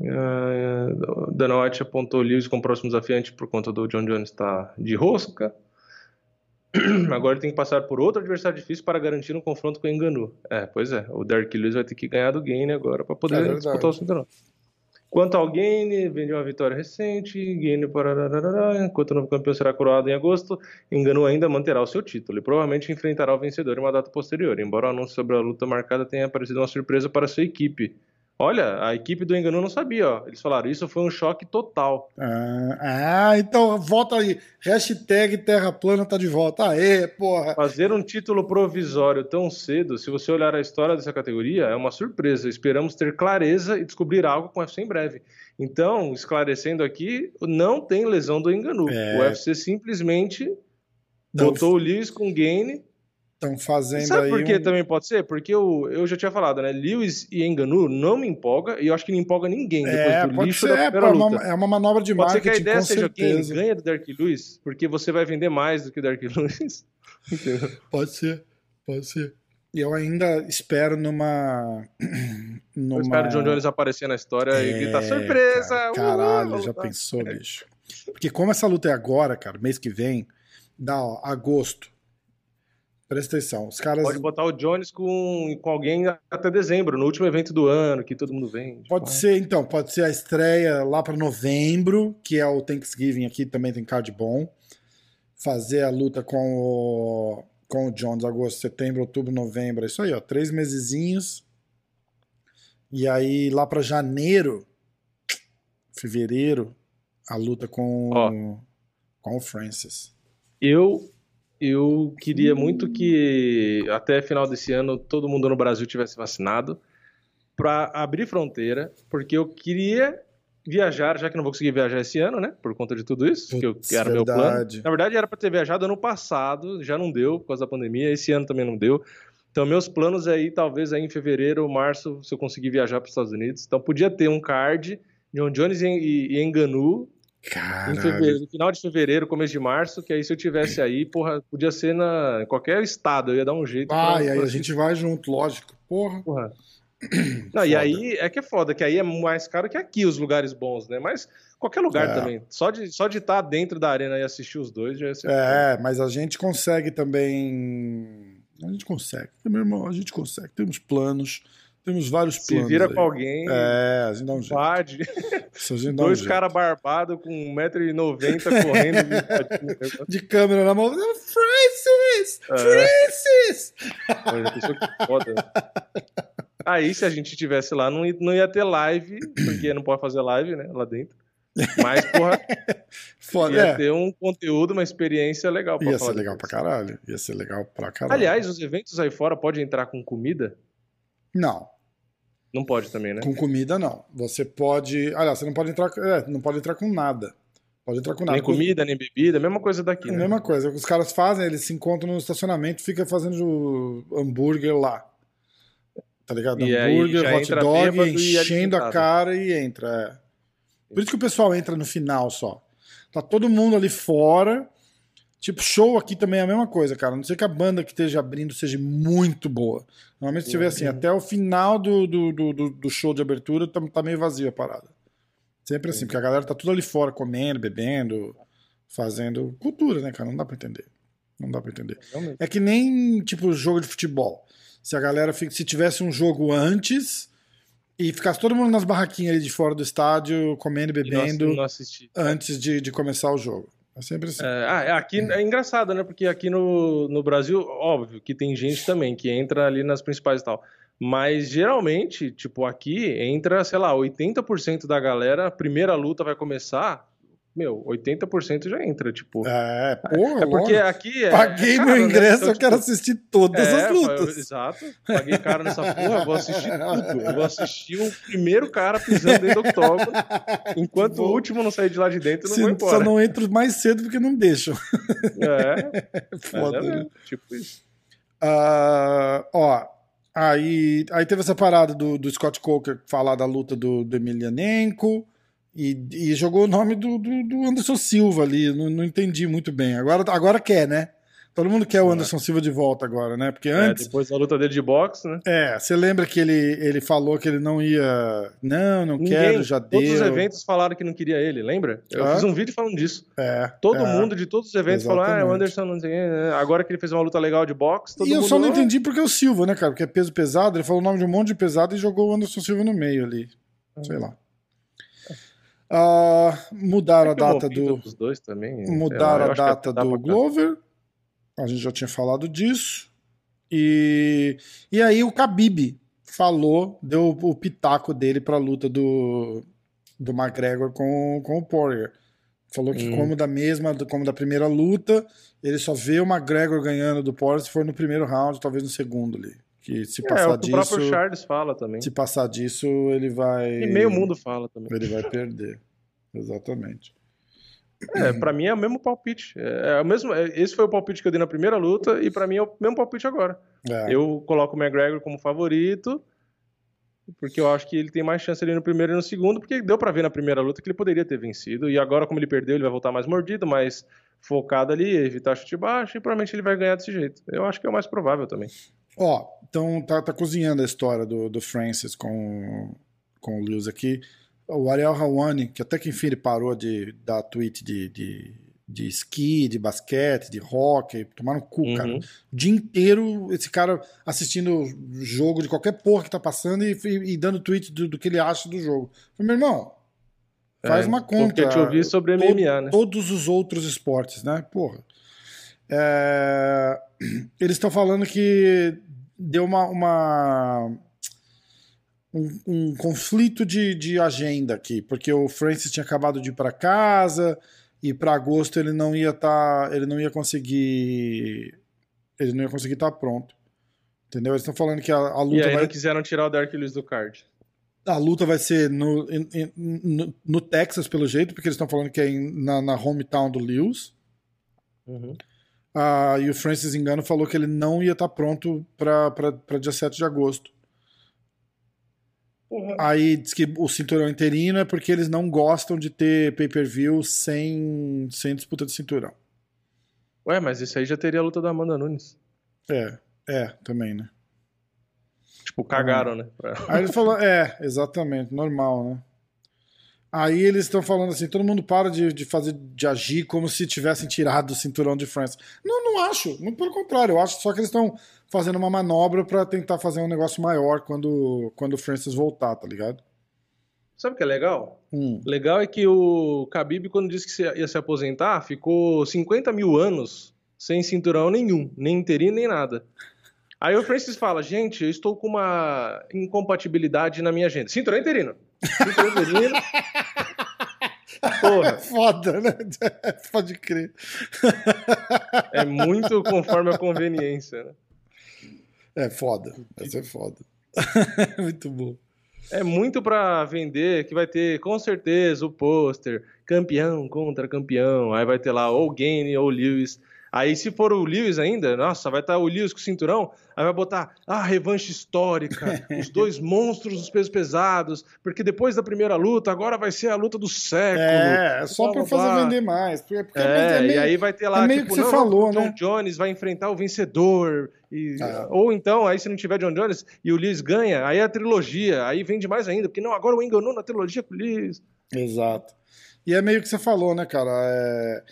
Uh, Dana White apontou Lewis como próximo desafiante por conta do John Jones estar de rosca. Agora ele tem que passar por outro adversário difícil para garantir um confronto com o Enganu. É, pois é. O Derek Lewis vai ter que ganhar do Gaine agora para É poder verdade. disputar o cinturão. Quanto ao Gaine, vem de uma vitória recente. Gaine para enquanto o novo campeão será coroado em agosto, Enganu ainda manterá o seu título e provavelmente enfrentará o vencedor em uma data posterior. Embora o anúncio sobre a luta marcada tenha aparecido uma surpresa para sua equipe. Olha, a equipe do Enganu não sabia, ó. Eles falaram, isso foi um choque total. ah, ah, então volta aí. Hashtag Terra Plana tá de volta. Aê, porra. Fazer um título provisório tão cedo, se você olhar a história dessa categoria, é uma surpresa. Esperamos ter clareza e descobrir algo com o UFC em breve. Então, esclarecendo aqui, não tem lesão do Enganu. É. O UFC simplesmente Não. botou o Lewis com o Gaine. Estão fazendo Sabe aí. por que um- também pode ser? Porque eu, eu já tinha falado, né? Lewis e Enganu não me empolga e eu acho que não empolga ninguém depois É, do pode lixo ser. da É, primeira pô, é luta. uma, é uma manobra de Pode ser que marketing, a ideia seja quem certeza. ganha do Derek Lewis, porque você vai vender mais do que o Derek Lewis. Pode ser, pode ser. E eu ainda espero numa. numa... Eu espero o John Jones aparecer na história e É, gritar surpresa! cara, caralho, vou já lutar." pensou, bicho? Porque como essa luta é agora, cara, mês que vem, dá, ó, agosto. Presta atenção, os caras. Pode botar o Jones com, com alguém até dezembro, no último evento do ano, que todo mundo vem. tipo, Pode ser, então, pode ser a estreia lá para novembro, que é o Thanksgiving aqui, também tem card bom. Fazer a luta com o, com o Jones, agosto, setembro, outubro, novembro, é isso aí, ó, três mesezinhos. E aí lá para janeiro, fevereiro a luta com, Ó. com o Francis. Eu eu queria muito que até final desse ano todo mundo no Brasil tivesse vacinado para abrir fronteira, porque eu queria viajar, já que não vou conseguir viajar esse ano, né? Por conta de tudo isso, que, eu, Putz, que era meu plano. verdade. Na verdade, era para ter viajado ano passado, já não deu por causa da pandemia, esse ano também não deu. Então, meus planos aí, talvez aí em fevereiro ou março, se eu conseguir viajar para os Estados Unidos. Então, podia ter um card de John Jones e, e, e Enganu Caralho. no final de fevereiro, começo de março, que aí se eu tivesse aí, porra, podia ser na, em qualquer estado, eu ia dar um jeito. Ah, e aí a gente vai junto, lógico. Porra. Porra. Não, e aí é que é foda, que aí é mais caro que aqui os lugares bons, né? Mas qualquer lugar É. também. Só de só de estar dentro da arena e assistir os dois já ia ser. É, mas a gente consegue também. A gente consegue. Meu irmão, a gente consegue. Temos planos. Temos vários Se planos. vira aí. com alguém, É, a gente dá um jeito. Se um dois jeito. caras barbados com 1,90m correndo. De câmera na mão. Francis! É. Francis! Que foda. Aí, se a gente tivesse lá, não ia, não ia ter live, porque não pode fazer live, né? Lá dentro. Mas, porra, Foda. ia É, ter um conteúdo, uma experiência legal pra ia ser legal pra caralho. Ia ser legal pra caralho. Aliás, os eventos aí fora podem entrar com comida? Não, Não pode também, né? com comida não. Você pode. Aliás, você não pode entrar. É, não pode entrar com nada. Pode entrar com nada. Nem comida, nem bebida, mesma coisa daqui, É a né? mesma coisa. O que os caras fazem, eles se encontram no estacionamento, fica fazendo hambúrguer lá. Tá ligado? E aí hambúrguer, já hot dog, e enchendo a cara e entra. É. Por isso que o pessoal entra no final só. Tá todo mundo ali fora. Tipo, show aqui também é a mesma coisa, cara. A Não sei que a banda que esteja abrindo seja muito boa. Normalmente você vê assim, até o final do, do, do, do- show de abertura tá, tá meio vazio a parada. Sempre assim, porque a galera tá tudo ali fora, comendo, bebendo, fazendo cultura, né, cara? Não dá pra entender. Não dá pra entender. É que nem, tipo, jogo de futebol. Se a galera fica, se tivesse um jogo antes e ficasse todo mundo nas barraquinhas ali de fora do estádio, comendo e E não- bebendo não assisti. antes de, de começar o jogo. É sempre assim. É, ah, é, aqui é engraçado, né? Porque aqui no, no Brasil, óbvio que tem gente também que entra ali nas principais e tal. Mas geralmente, tipo, aqui entra, sei lá, 80% da galera, a primeira luta vai começar, meu, 80% já entra, tipo. É, porra, É porque aqui é. Paguei é caro, meu né? ingresso, Então, eu quero tipo, assistir todas é, as lutas. eu- exato. Paguei caro nessa porra, eu vou assistir tudo. Eu vou assistir o primeiro cara pisando dentro do octógono, enquanto o último não sair de lá de dentro, não Se, vou só embora. não entro mais cedo porque não deixam. É, É mas foda, é né? tipo isso. Ah, ó, aí, aí teve essa parada do, do Scott Coker falar da luta do, do Emelianenko e, e jogou o nome do, do, do Anderson Silva ali. Não, não entendi muito bem. Agora, agora quer, né? Todo mundo quer o Anderson Silva de volta agora, né? Porque É, antes. depois da luta dele de boxe, né? É, você lembra que ele, ele falou que ele não ia. Não, não Ninguém, quero, já todos deu. os eventos falaram que não queria ele, lembra? Eu Ah. fiz um vídeo falando disso. É, Todo é. mundo de todos os eventos falou: ah, o Exatamente. Anderson não sei. quem, né? Agora que ele fez uma luta legal de boxe, todo E eu mundo. só não "Ah, entendi porque é o Silva, né, cara? Porque é peso pesado. Ele falou o nome de um monte de pesado e jogou o Anderson Silva no meio ali. Sei lá. Ah, mudaram é a data do. dos dois também. Mudaram a data do Glover. A gente já tinha falado disso. E, e aí o Khabib falou, deu o pitaco dele pra luta do, do McGregor com, com o Poirier. Falou que Hum. como da mesma, como da primeira luta, ele só vê o McGregor ganhando do Poirier se for no primeiro round, talvez no segundo ali. Que se É, passar o que o próprio disso, Charles fala também. se passar disso, ele vai E meio mundo fala também. ele vai perder. Exatamente. É, pra mim é o mesmo palpite. É, é o mesmo, é- esse foi o palpite que eu dei na primeira luta e pra mim é o mesmo palpite agora. É. Eu coloco o McGregor como favorito, porque eu acho que ele tem mais chance ali no primeiro e no segundo, porque deu pra ver na primeira luta que ele poderia ter vencido. E agora, como ele perdeu, ele vai voltar mais mordido, mais focado ali, evitar chute baixo, e provavelmente ele vai ganhar desse jeito. Eu acho que é o mais provável também. Ó, então tá, tá cozinhando a história do, do Francis com, com o Lewis aqui. O Ariel Hawani, que até que enfim ele parou de dar tweet de, de, de esqui, de basquete, de hockey, tomar no cu, Uhum. cara. O dia inteiro esse cara assistindo jogo de qualquer porra que tá passando e, e- e dando tweet do, do que ele acha do jogo. Eu falei, meu irmão, faz É, uma conta. querendo te ouvir sobre MMA, né? Todos os outros esportes, né? Porra. É, Eles estão falando que deu uma, uma, um, um conflito de, de agenda aqui, porque o Francis tinha acabado de ir para casa e para agosto ele não ia estar, tá, ele não ia conseguir, ele não ia conseguir estar tá pronto. Entendeu? Eles estão falando que a, a luta e aí vai... não quiseram tirar o Dark Lewis do card. A luta vai ser no, no, no, Texas, pelo jeito, porque eles estão falando que é em, na, na hometown do Lewis. Uhum. Ah, e o Francis Engano falou que ele não ia estar tá pronto para dia 7 de agosto. Uhum. Aí diz que o cinturão interino é porque eles não gostam de ter pay-per-view sem, sem disputa de cinturão. Ué, mas isso aí já teria a luta da Amanda Nunes. É, é, também, né? Tipo, cagaram, ah. né? Aí ele falou, é, exatamente, normal, né? Aí eles estão falando assim, todo mundo para de, de fazer, de agir como se tivessem tirado o cinturão de Francis. Não, não acho. Muito pelo contrário, eu acho só que eles estão fazendo uma manobra para tentar fazer um negócio maior quando, quando o Francis voltar, tá ligado? Sabe o que é legal? Hum. Legal é que o Khabib, quando disse que ia se aposentar, ficou 50 mil anos sem cinturão nenhum, nem interino, nem nada. Aí o Francis fala, gente, eu estou com uma incompatibilidade na minha agenda. Cinturão interino. Porra. É foda, né? Pode crer. É muito conforme a conveniência, né? É foda. Vai ser foda. muito bom. É muito para vender que vai ter com certeza o pôster campeão contra campeão. Aí vai ter lá ou Gaine ou Lewis Aí, se for o Lewis ainda, nossa, vai estar tá o Lewis com o cinturão, aí vai botar a ah, revanche histórica, os dois monstros dos pesos pesados, porque depois da primeira luta, agora vai ser a luta do século. É, é só para fazer vender mais. Porque, porque é, é meio, e aí vai ter lá, é meio tipo, que você não, falou, não, né? John Jones vai enfrentar o vencedor. E, ah. Ou então, aí se não tiver John Jones e o Lewis ganha, aí é a trilogia, aí vende mais ainda, porque não, agora o enganou na trilogia com o Lewis. Exato. E é meio que você falou, né, cara? É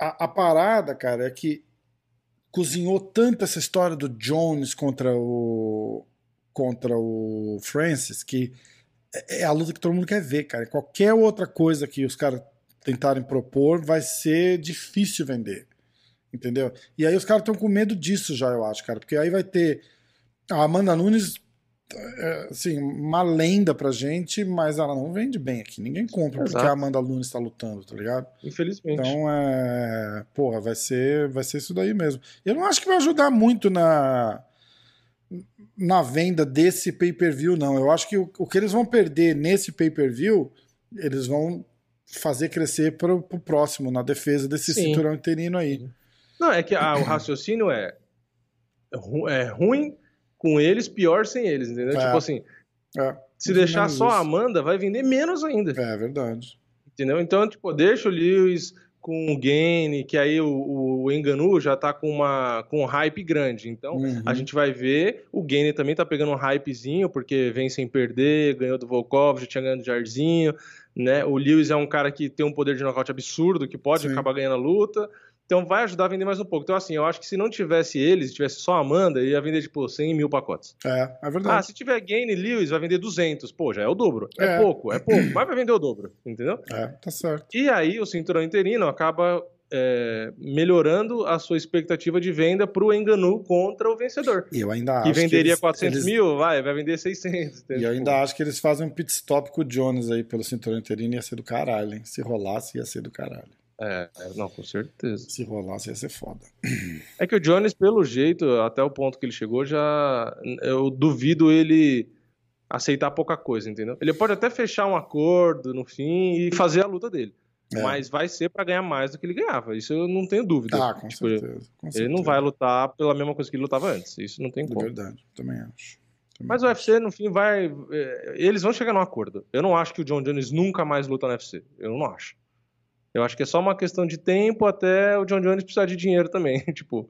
a, a, parada, cara, é que cozinhou tanto essa história do Jones contra o contra o Francis que é, é a luta que todo mundo quer ver, cara. Qualquer outra coisa que os caras tentarem propor vai ser difícil vender. Entendeu? E aí os caras estão com medo disso já, eu acho, cara. Porque aí vai ter. A Amanda Nunes assim, uma lenda pra gente, mas ela não vende bem aqui. Ninguém compra Exato. porque a Amanda Nunes está lutando, tá ligado? Infelizmente. Então, é. Porra, vai ser, vai ser isso daí mesmo. Eu não acho que vai ajudar muito na. Na venda desse pay-per-view, não. Eu acho que o, o que eles vão perder nesse pay-per-view, eles vão fazer crescer para o próximo, na defesa desse Sim. cinturão interino aí. Não, é que a, o raciocínio é, é ruim com eles, pior sem eles, entendeu? É. Tipo assim, é. se deixar só a Amanda, vai vender menos ainda. É verdade. Entendeu? Então, tipo, deixa o Lewis com o Gaine, que aí o, o Enganu já tá com, uma, com um hype grande. Então, uhum. a gente vai ver. O Gaine também tá pegando um hypezinho, porque vem sem perder, ganhou do Volkov, já tinha ganhado do Jarzinho, né? O Lewis é um cara que tem um poder de nocaute absurdo, que pode Sim. acabar ganhando a luta. Então vai ajudar a vender mais um pouco. Então, assim, eu acho que se não tivesse eles, tivesse só a Amanda, ia vender, tipo, 100 mil pacotes. É, é verdade. Ah, se tiver Gain e Lewis, vai vender 200. Pô, já é o dobro. É, é pouco, é pouco. Mas vai vender o dobro, entendeu? É, tá certo. E aí o cinturão interino acaba é, melhorando a sua expectativa de venda para o Enganu contra o vencedor. E eu ainda que acho venderia que eles, 400 eles... mil, vai, vai vender 600. E eu ainda acho que eles fazem um pit stop com o Jones aí pelo cinturão interino, ia ser do caralho, hein? Se rolasse, ia ser do caralho. É, não, com certeza. Se rolasse ia ser foda. É que o Jones, pelo jeito, até o ponto que ele chegou, já. Eu duvido ele aceitar pouca coisa, entendeu? Ele pode até fechar um acordo no fim e fazer a luta dele. É. Mas vai ser para ganhar mais do que ele ganhava. Isso eu não tenho dúvida. Ah, com, tipo, certeza, com Ele não vai lutar pela mesma coisa que ele lutava antes. Isso não tem como. É verdade, também acho. Também Mas o UFC, no fim, vai. É, eles vão chegar num acordo. Eu não acho que o John Jones nunca mais luta no UFC. Eu não acho. Eu acho que é só uma questão de tempo até o John Jones precisar de dinheiro também. tipo.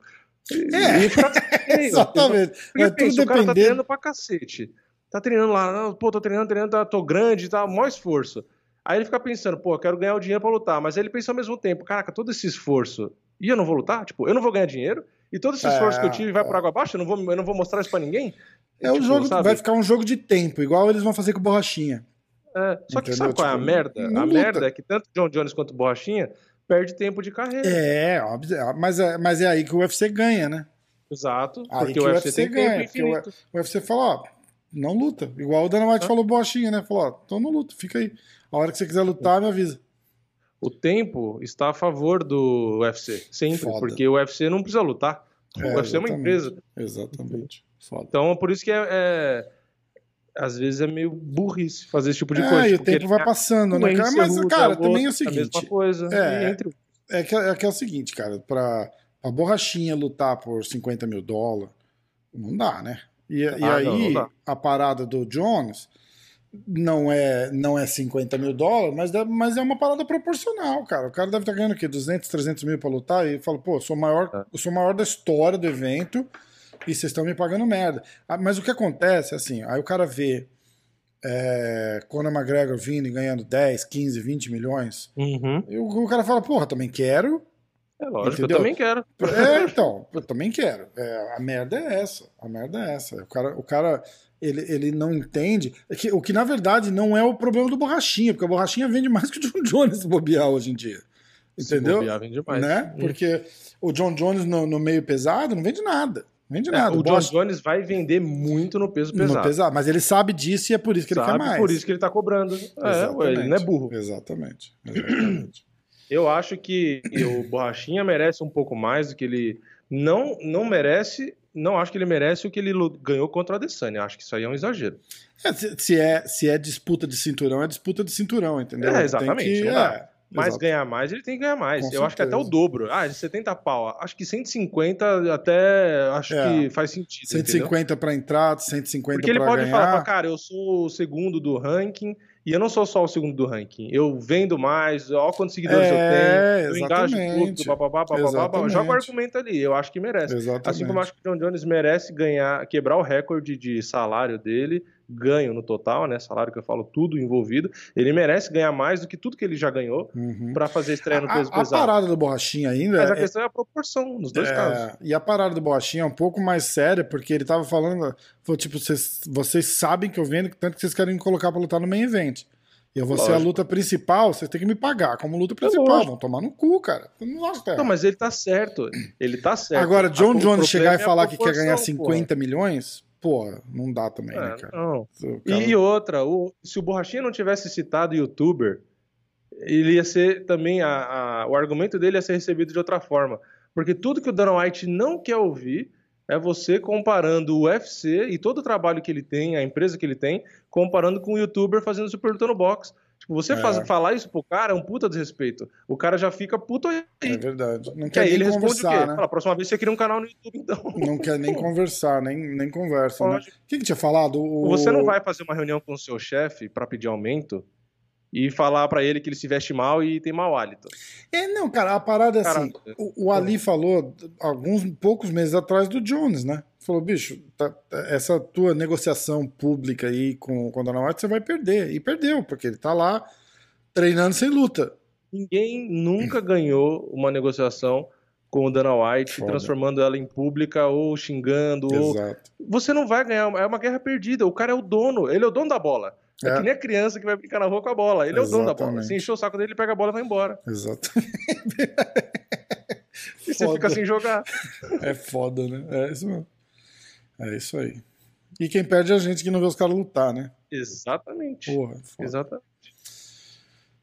É, ficar... exatamente. Porque, porque pensa, o cara tá treinando pra cacete. Tá treinando lá, pô, tô treinando, treinando, tá, tô grande, tá, maior esforço. Aí ele fica pensando, pô, eu quero ganhar o dinheiro pra lutar. Mas aí ele pensa ao mesmo tempo, caraca, todo esse esforço, e eu não vou lutar? Tipo, eu não vou ganhar dinheiro? E todo esse esforço é, que eu tive vai por água abaixo? Eu não vou, eu não vou mostrar isso pra ninguém? É tipo, um jogo, sabe? vai ficar um jogo de tempo, igual eles vão fazer com borrachinha. É, só que sabe qual é a tipo, merda? A luta. merda é que tanto John Jones quanto Borrachinha perde tempo de carreira. É, óbvio, é, mas é, mas é aí que o UFC ganha, né? Exato, aí porque o UFC, UFC ganha, porque o, o UFC fala, ó, não luta. Igual o Dana White falou borrachinha, né? Falou, ó, então não luta, fica aí. A hora que você quiser lutar, me avisa. O tempo está a favor do UFC, sempre, Foda. porque o UFC não precisa lutar. O É, UFC é uma empresa. Exatamente. Foda. Então, por isso que é, é- às vezes é meio burrice fazer esse tipo de É, coisa. e o porque tempo vai é passando, né, cara? Mas, Encerruta, cara, também é o outro, a seguinte. mesma coisa. É. e entre- É que, é que é o seguinte, cara, pra a borrachinha lutar por 50 mil dólares, não dá, né? E, e Ah, não, aí, não dá. a parada do Jones não é, não é 50 mil dólares, mas, deve- mas é uma parada proporcional, cara. O cara deve estar ganhando o quê? 200, 300 mil pra lutar e fala, pô, sou maior, É. eu sou o maior da história do evento e vocês estão me pagando merda. Ah, Mas o que acontece, assim, aí o cara vê é, Conor McGregor vindo e ganhando 10, 15, 20 milhões, Uhum. e o, o cara fala, porra, também quero, É lógico, Entendeu? eu também quero. é, então, eu também quero. É, a merda é essa. A merda é essa. O cara, o cara ele, ele não entende. é que- o que na verdade não é o problema do Borrachinha, porque a Borrachinha vende mais que o John Jones se bobear hoje em dia. Se Entendeu? bobear, vem demais. Né? Porque o John Jones no, no meio pesado não vende nada. Vende É, nada. o O John Borracha- Jones vai vender muito no peso no pesado. pesado. Mas ele sabe disso e é por isso que ele Sabe? quer mais. Por isso que ele tá cobrando. É, ele não é burro. Exatamente. Exatamente. Eu acho que o Borrachinha merece um pouco mais do que ele. Não, não merece. Não acho que ele merece o que ele ganhou contra o Adesanya. Acho que isso aí é um exagero. É, se, se é, se é disputa de cinturão, é disputa de cinturão, entendeu? É, exatamente, que- é, Mas exato. ganhar mais, ele tem que ganhar mais. Com eu acho que até o certeza. dobro. Ah, de 70 pau. Acho que 150 até acho É. que faz sentido. entendeu? 150 para entrada, 150 Porque ele para pode ganhar. falar, cara, eu sou o segundo do ranking e eu não sou só o segundo do ranking. Eu vendo mais, olha quantos seguidores É, eu tenho, eu engajo bababá, bababá, Exatamente. joga o argumento ali. Eu acho que merece. Exatamente. Assim como eu acho que o John Jones merece ganhar, quebrar o recorde de salário dele, ganho no total, né? Salário que eu falo tudo envolvido. Ele merece ganhar mais do que tudo que ele já ganhou Uhum. pra fazer estreia no a, peso a pesado. parada do Borrachinha ainda. Mas a é- questão é a proporção, nos dois é, casos. E a parada do Borrachinha é um pouco mais séria, porque ele tava falando. Falou, tipo, vocês, vocês sabem que eu vendo, tanto que vocês querem me colocar pra lutar no main event. E eu vou ser a luta principal, vocês têm que me pagar como luta principal. lógico. Vão tomar no cu, cara. Não é. Não, mas ele tá certo. Ele tá certo. Agora, A- John Jones chegar é e a falar que quer ganhar proporção, 50 milhões, pô, não dá também, né, É, cara? não. E, cara- e outra, o- se o Borrachinha não tivesse citado youtuber, ele ia ser também. A, a- o argumento dele ia ser recebido de outra forma. Porque tudo que o Dana White não quer ouvir é você comparando o UFC e todo o trabalho que ele tem, a empresa que ele tem, comparando com o youtuber fazendo super luta no box. Tipo, você É. faz- falar isso pro cara é um puta desrespeito. O cara já fica puto aí. É verdade. Não Que quer aí nem ele responde o quê? conversar, né? Fala, próxima vez você cria um canal no YouTube, então. Não quer nem conversar, nem, nem conversa, né? O que, que tinha falado? O... Você não vai fazer uma reunião com o seu chefe pra pedir aumento e falar pra ele que ele se veste mal e tem mau hálito. É, não, cara, a parada é assim. O, o Ali falou alguns poucos meses atrás do Jones, né? Falou, bicho, tá- essa tua negociação pública aí com, com o Dana White, você vai perder. E perdeu, porque ele tá lá treinando sem luta. Ninguém nunca ganhou uma negociação com o Dana White, Foda. transformando ela em pública ou xingando. Ou... Exato. Você não vai ganhar, é uma guerra perdida. O cara é o dono, ele é o dono da bola. É, É. que nem a criança que vai brincar na rua com a bola. Ele é o dono da bola. Exatamente. Se encher o saco dele, ele pega a bola e vai embora. Exato. E você fica sem jogar. É foda, né? É isso mesmo. É isso aí. E quem perde é a gente que não vê os caras lutar, né? Exatamente. Porra, foda. Exatamente.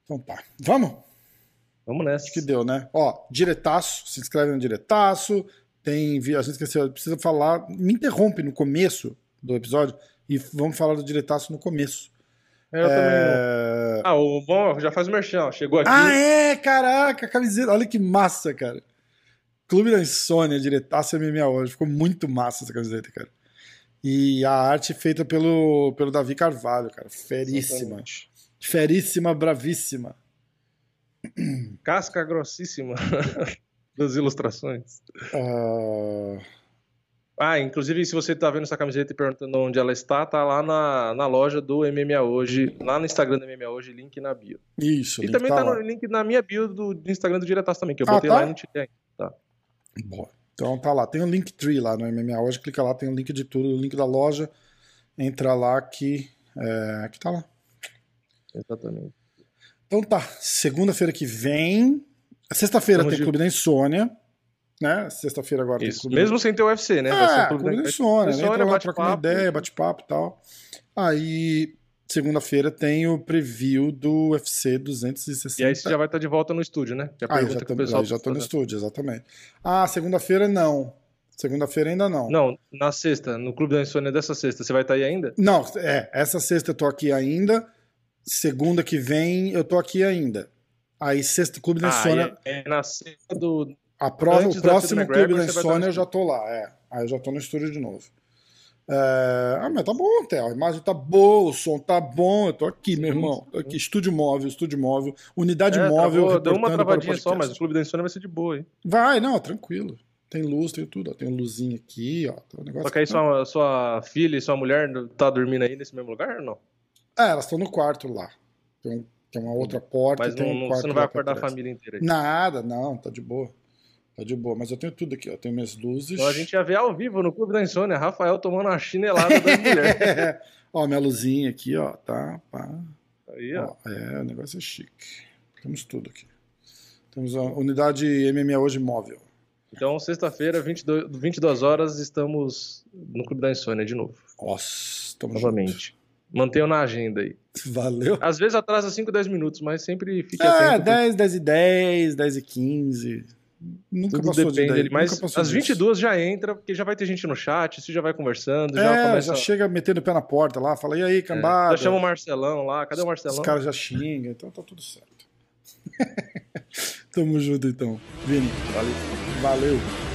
Então tá. Vamos? Vamos nessa. Acho que deu, né? Ó, diretaço, se inscreve no diretaço. Tem. A gente esqueceu, precisa falar. Me interrompe no começo do episódio e vamos falar do diretaço no começo. É, Eu também não. É... Ah, o bom já faz o merchan. Chegou aqui. Ah, é! Caraca, camiseta. Olha que massa, cara. Clube da Insônia, diretaço MMA hoje. Ficou muito massa essa camiseta, cara. E a arte feita pelo, pelo Davi Carvalho, cara. Feríssima. Exatamente. Feríssima, bravíssima. Casca grossíssima das ilustrações. Ah, Ah, inclusive, se você tá vendo essa camiseta e perguntando onde ela está, tá lá na, na loja do MMA Hoje, lá no Instagram do MMA Hoje, link na bio. isso, E também tá, lá. no link na minha bio do, do Instagram do Diretaço também, que eu Ah, botei tá? lá e não tirei ainda. Boa. Então tá lá. Tem o Linktree lá no MMA hoje. Clica lá, tem o link de tudo, o link da loja. Entra lá que, é, que tá lá. Exatamente. Então tá. Segunda-feira que vem. Sexta-feira tem de- Clube da Insônia. né? Sexta-feira agora tem Isso. clube Mesmo sem ter o UFC, né? Vai ser É, Clube clube da- da insônia, né? Entra lá, troca uma ideia, bate-papo e tal. Aí, segunda-feira tem o preview do UFC 260. E aí você já vai estar de volta no estúdio, né? Que é Ah, eu já tô, o pessoal aí já tá tô no estúdio, exatamente. Ah, segunda-feira não. Segunda-feira ainda não. Não, na sexta, no Clube da Insônia dessa sexta, você vai estar aí ainda? Não, é, essa sexta eu tô aqui ainda. Segunda que vem eu tô aqui ainda. Aí, sexta, Clube da Ah, Insônia. é, é na sexta do. A prova, o próximo Clube da estar Insônia eu já tô lá, é. Aí eu já tô no estúdio de novo. É, Ah, mas tá bom, Theo. A imagem tá boa, o som tá bom. Eu tô aqui, meu irmão. Tô aqui, estúdio móvel, estúdio móvel, unidade É, móvel. travou, deu uma travadinha só, mas o Clube da Insônia vai ser de boa, hein? Vai, não, tranquilo. Tem luz, tem tudo. Ó. Tem um luzinho aqui, ó. Tem um negócio Só que aí sua, sua filha e sua mulher tá dormindo aí nesse mesmo lugar ou não? É, elas estão no quarto lá. Tem, um- tem uma outra porta Mas tem não, um você não vai acordar a família inteira aí. Nada, não, tá de boa. Tá de boa. Mas eu tenho tudo aqui, ó. Tenho minhas luzes. Então a gente ia ver ao vivo no Clube da Insônia, Rafael tomando uma chinelada da mulher. ó, minha luzinha aqui, ó. Tá, pá. Aí, ó. Ó, é, o negócio é chique. Temos tudo aqui. Temos a unidade MMA hoje móvel. Então, sexta-feira, 22, 22 horas, estamos no Clube da Insônia de novo. Nossa, tamo Novamente. Mantenham na agenda aí. junto. Valeu. Às vezes atrasa 5, 10 minutos, mas sempre fique É, atento. 10, 10 e 10, 10 e 15. Nunca Tudo passou de depende 10. dele. Mas nunca às disso. 22 já entra, porque já vai ter gente no chat, você já vai conversando, já É, começa. já chega metendo o pé na porta lá, fala, e aí, é, cambada? já chama o Marcelão lá. Cadê o Os Marcelão? caras já xingam, então tá tudo certo. Tamo junto então. Vini, Valeu. valeu.